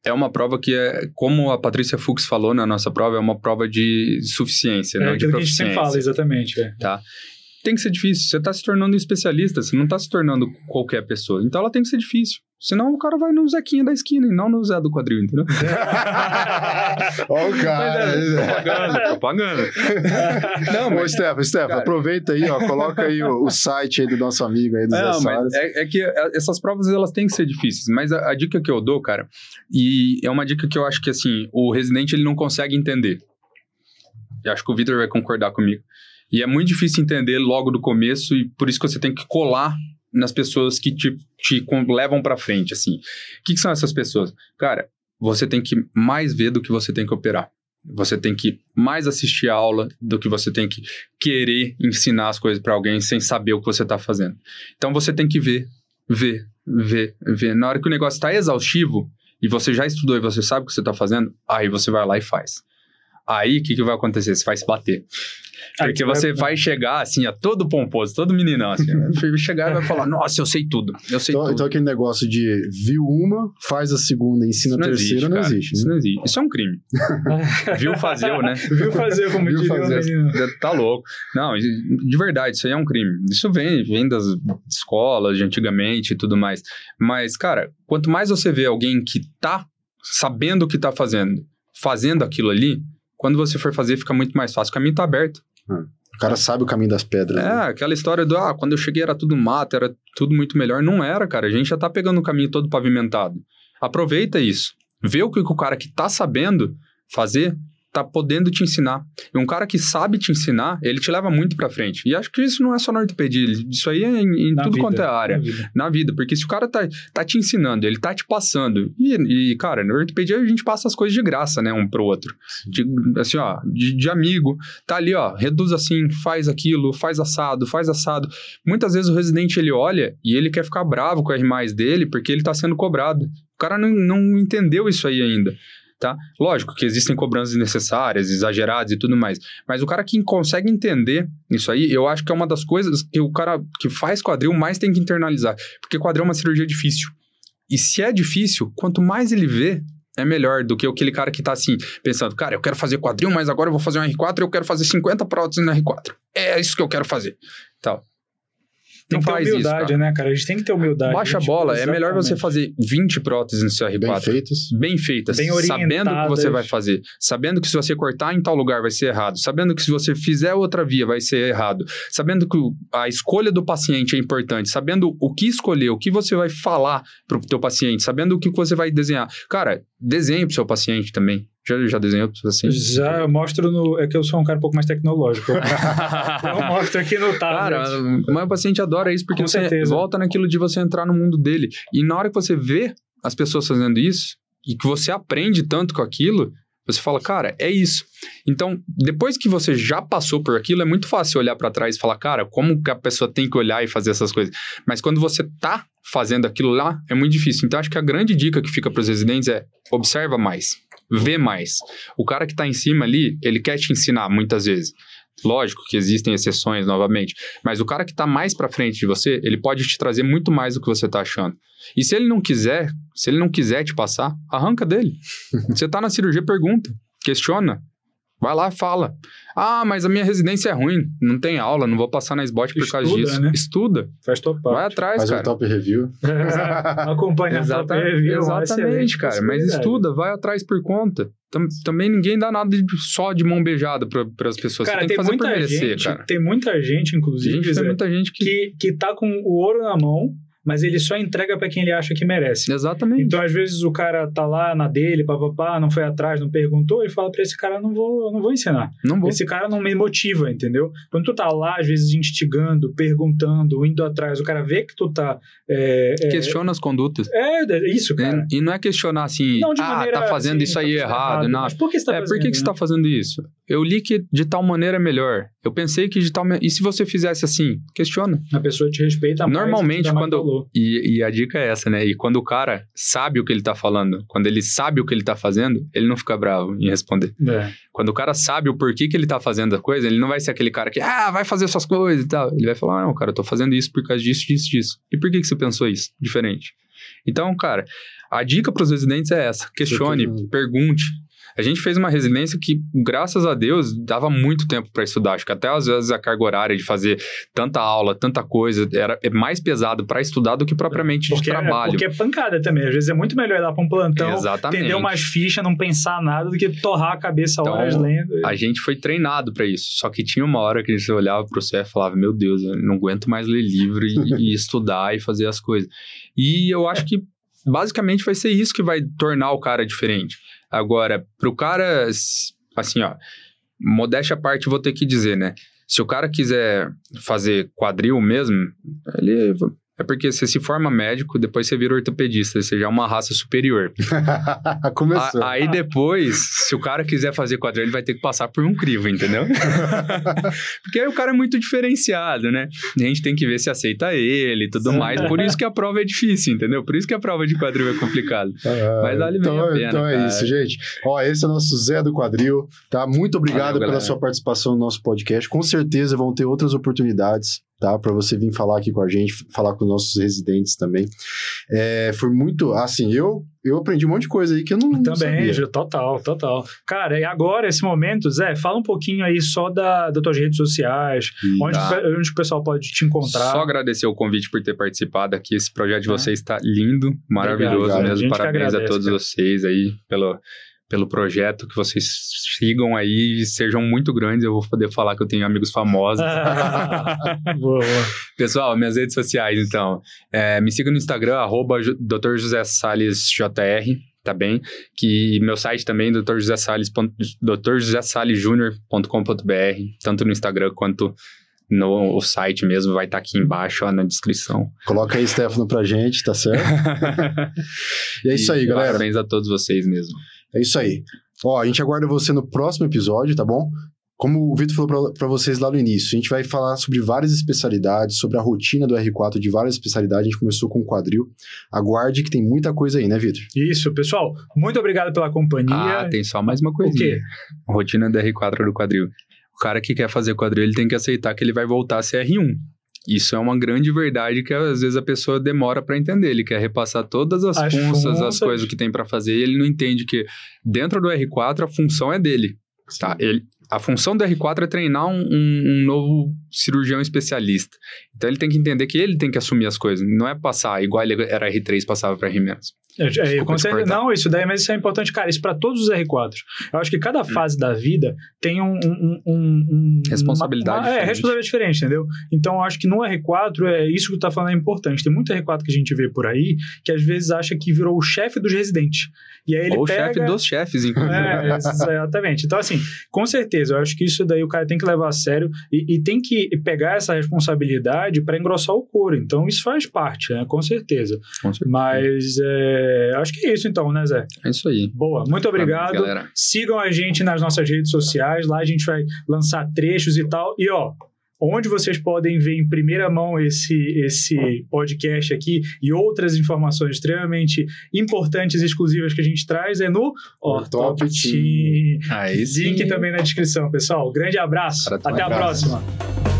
é uma prova que é, como a Patrícia Fux falou na nossa prova, é uma prova de suficiência, É não de aquilo que a gente sempre proficiência. fala, exatamente. é. Tá? Tem que ser difícil. Você está se tornando um especialista, você não está se tornando qualquer pessoa. Então ela tem que ser difícil. Senão o cara vai no Zequinha da esquina e não no Zé do quadril, entendeu? Ó o cara. propaganda, propaganda. Não, mas Stefan, Stefan, Cara. aproveita aí, ó, coloca aí o, o site aí do nosso amigo aí, do Zé Não, mas é, é que é, essas provas elas têm que ser difíceis. Mas a, a dica que eu dou, cara, e é uma dica que eu acho que assim, o residente ele não consegue entender. Eu acho que o Victor vai concordar comigo. E é muito difícil entender logo do começo e por isso que você tem que colar nas pessoas que te, te levam pra frente, assim. O que, que são essas pessoas? Cara, você tem que mais ver do que você tem que operar. Você tem que mais assistir a aula do que você tem que querer ensinar as coisas pra alguém sem saber o que você tá fazendo. Então você tem que ver, ver, ver, ver. Na hora que o negócio está exaustivo e você já estudou e você sabe o que você está fazendo, aí você vai lá e faz. Aí o que, que vai acontecer? Você vai se bater. Porque você vai chegar assim, ó, todo pomposo, todo meninão, assim. vai chegar e vai falar: Nossa, eu sei tudo. Eu sei Então, tudo. então aquele negócio de viu uma, faz a segunda, ensina Isso a terceira, não cara. existe. Isso né? não existe. Isso é um crime. Viu fazer, né? Viu fazer, como Viu diria fazer. Tá louco. Não, de verdade, isso aí é um crime. Isso vem, vem das escolas de antigamente e tudo mais. Mas, cara, quanto mais você vê alguém que tá sabendo o que tá fazendo, fazendo aquilo ali, quando você for fazer, fica muito mais fácil. O caminho tá aberto. O cara sabe o caminho das pedras. É, né? aquela história do, ah, quando eu cheguei era tudo mato, era tudo muito melhor. Não era, cara. A gente já tá pegando o caminho todo pavimentado. Aproveita isso. Vê o que o cara que tá sabendo fazer tá podendo te ensinar. E um cara que sabe te ensinar, ele te leva muito pra frente. E acho que isso não é só na ortopedia, isso aí é em, em tudo vida, quanto é área. na vida. Na vida, porque se o cara tá, tá te ensinando, ele tá te passando. E, e, cara, na ortopedia a gente passa as coisas de graça, né, um pro outro. De, assim, ó, de, de amigo. Tá ali, ó, reduz assim, faz aquilo, faz assado, faz assado. Muitas vezes o residente ele olha e ele quer ficar bravo com o R dele porque ele tá sendo cobrado. O cara não, não entendeu isso aí ainda. Tá? Lógico que existem cobranças necessárias, exageradas e tudo mais. Mas o cara que consegue entender isso aí, eu acho que é uma das coisas que o cara que faz quadril mais tem que internalizar. Porque quadril é uma cirurgia difícil. E se é difícil, quanto mais ele vê, é melhor do que aquele cara que tá assim, pensando, cara, eu quero fazer quadril, mas agora eu vou fazer um R4 e eu quero fazer 50 próteses no R4. É isso que eu quero fazer. Tal. Tem Não que ter faz isso, humildade, cara. né, cara? A gente tem que ter humildade. Baixa a gente, bola, é melhor você fazer 20 próteses no seu R4 Bem feitas. bem feitas, Bem sabendo o que você vai fazer, sabendo que se você cortar em tal lugar vai ser errado, sabendo que se você fizer outra via vai ser errado, sabendo que o- a escolha do paciente é importante, sabendo o que escolher, o que você vai falar pro teu paciente, sabendo o que você vai desenhar. Cara, desenhe pro seu paciente também. Já, já desenhou paciente? Já eu mostro no. É que eu sou um cara um pouco mais tecnológico. eu mostro aqui no Cara, tablet. mas o paciente adora isso porque Com você certeza. volta naquilo de você entrar no mundo dele. E na hora que você vê as pessoas fazendo isso e que você aprende tanto com aquilo, você fala, cara, é isso. Então, depois que você já passou por aquilo, é muito fácil olhar pra trás e falar, cara, como que a pessoa tem que olhar e fazer essas coisas. Mas quando você tá fazendo aquilo lá, é muito difícil. Então, acho que a grande dica que fica pros residentes é observa mais, vê mais. O cara que tá em cima ali, ele quer te ensinar muitas vezes. Lógico que existem exceções novamente, mas o cara que tá mais pra frente de você, ele pode te trazer muito mais do que você tá achando. E se ele não quiser, se ele não quiser te passar, arranca dele. você tá na cirurgia, pergunta, questiona. Vai lá e fala. Ah, mas a minha residência é ruim, não tem aula, não vou passar na SBOT por causa Estuda, disso. né? Estuda, Faz tua vai atrás, Faz um cara. top review. Acompanha a Exata- tua review. exatamente, excelente cara. Mas possibilidade. estuda, vai atrás por conta. Tam- também ninguém dá nada de- só de mão beijada para as pessoas. Cara, Você tem tem que fazer por muita merecer, gente, cara. tem muita gente, inclusive, Gente, tem muita gente que. que, que tá com o ouro na mão, mas ele só entrega pra quem ele acha que merece. Exatamente. Então, às vezes, o cara tá lá na dele, papapá, não foi atrás, não perguntou, e fala pra esse cara, não vou, não vou ensinar. não vou. Esse cara não me motiva, entendeu? Quando tu tá lá, às vezes, instigando, perguntando, indo atrás, o cara vê que tu tá... É, é, Questiona as condutas. é, é isso, cara. E, e não é questionar assim, Não de ah, maneira tá fazendo assim, isso aí tá errado. Não. Mas por que você tá é, fazendo? por que, que você né? tá fazendo isso? Eu li que de tal maneira é melhor. Eu pensei que de tal maneira. E se você fizesse assim? Questiona. A pessoa te respeita mais. Normalmente, quando- valor. E, e a dica é essa, né? E quando o cara sabe o que ele tá falando, quando ele sabe o que ele tá fazendo, ele não fica bravo em responder. É. Quando o cara sabe o porquê que ele tá fazendo a coisa, ele não vai ser aquele cara que, ah, vai fazer suas coisas e tal. Ele vai falar, "Ah, não, cara, eu tô fazendo isso por causa disso, disso, disso. E por que, que você pensou isso? Diferente. Então, cara, a dica para os residentes é essa: questione, pergunte. A gente fez uma residência que, graças a Deus, dava muito tempo para estudar. Acho que até às vezes a carga horária de fazer tanta aula, tanta coisa, era é mais pesado para estudar do que propriamente porque de trabalho. É, porque é pancada também. Às vezes é muito melhor ir lá para um plantão, Exatamente. entender umas fichas, não pensar nada do que torrar a cabeça Então, horas lendo. A gente foi treinado para isso. Só que tinha uma hora que a gente olhava pro céu e falava: Meu Deus, eu não aguento mais ler livro e, e estudar e fazer as coisas. E eu acho que basicamente vai ser isso que vai tornar o cara diferente. Agora, pro cara, assim, ó, modéstia à parte, vou ter que dizer, né? Se o cara quiser fazer quadril mesmo, ele é porque você se forma médico, depois você vira ortopedista, você já é uma raça superior. Começou. A, aí depois, se o cara quiser fazer quadril, ele vai ter que passar por um crivo, entendeu? porque aí o cara é muito diferenciado, né? A gente tem que ver se aceita ele e tudo mais. Por isso que a prova é difícil, entendeu? Por isso que a prova de quadril é complicado. Ah, Mas vale bem então, a pena, Então é cara. isso, gente. Ó, esse é o nosso Zé do Quadril, tá? Muito obrigado Valeu, pela galera. sua participação no nosso podcast. Com certeza vão ter outras oportunidades, tá? Para você vir falar aqui com a gente, falar com os nossos residentes também. É, foi muito, assim, eu eu aprendi um monte de coisa aí que eu não, não Também, sabia. Total, total. Cara, e agora, esse momento, Zé, fala um pouquinho aí só da, das tuas redes sociais, onde, Tá. onde o pessoal pode te encontrar. Só agradecer o convite por ter participado aqui. Esse projeto de Ah. vocês está lindo, maravilhoso Obrigado. A mesmo. que Parabéns a agradece, todos cara. vocês aí pelo, pelo projeto. Que vocês sigam aí e sejam muito grandes. Eu vou poder falar que eu tenho amigos famosos. boa, boa. Pessoal, minhas redes sociais, então. É, me siga no Instagram, arroba Dr. José Salles JR, tá bem? Que meu site também, Dr. José Salles, drjosésalesjunior.com.br, tanto no Instagram quanto no o site mesmo, vai estar aqui embaixo, ó, na descrição. Coloca aí, Stefano, pra gente, tá certo? E é isso aí, E galera. Parabéns a todos vocês mesmo. É isso aí. Ó, a gente aguarda você no próximo episódio, tá bom? Como o Vitor falou pra- pra vocês lá no início, a gente vai falar sobre várias especialidades, sobre a rotina do R4 de várias especialidades. A gente começou com o quadril. Aguarde que tem muita coisa aí, né, Vitor? Isso, pessoal. Muito obrigado pela companhia. Ah, tem só mais uma o coisinha. quê? Rotina do R4 do quadril. O cara que quer fazer quadril, ele tem que aceitar que ele vai voltar a ser R1. Isso é uma grande verdade que às vezes a pessoa demora para entender. Ele quer repassar todas as, As funções, as coisas que tem para fazer, e ele não entende que dentro do R4 a função é dele. Tá? Ele, a função do R4 é treinar um, um- um novo cirurgião especialista. Então ele tem que entender que ele tem que assumir as coisas, não é passar igual ele era R3 passava para R-. É, é, Desculpa não, isso daí, mas isso é importante, cara. Isso para todos os R4. Eu acho que cada Hum. fase da vida tem um. um, um- um- Responsabilidade uma- uma- É, responsabilidade diferente, entendeu? Então, eu acho que no R4, é isso que tu tá falando é importante. Tem muito R4 que a gente vê por aí que às vezes acha que virou o chefe dos residentes. E aí ele Ou o pega... chefe dos chefes, inclusive. É, exatamente. Então, assim, com certeza, eu acho que isso daí o cara tem que levar a sério e, e tem que pegar essa responsabilidade para engrossar o couro. Então, isso faz parte, né? Com certeza. Com certeza. Mas é, acho que é isso então, né, Zé? É isso aí. Boa, muito obrigado. Galera. Sigam a gente nas nossas redes sociais, lá a gente vai lançar trechos e tal. E ó, onde vocês podem ver em primeira mão esse, esse podcast aqui e outras informações extremamente importantes e exclusivas que a gente traz é no Ortop Team. Aí sim. Link também na descrição, pessoal. Grande abraço. Até a abraço. próxima.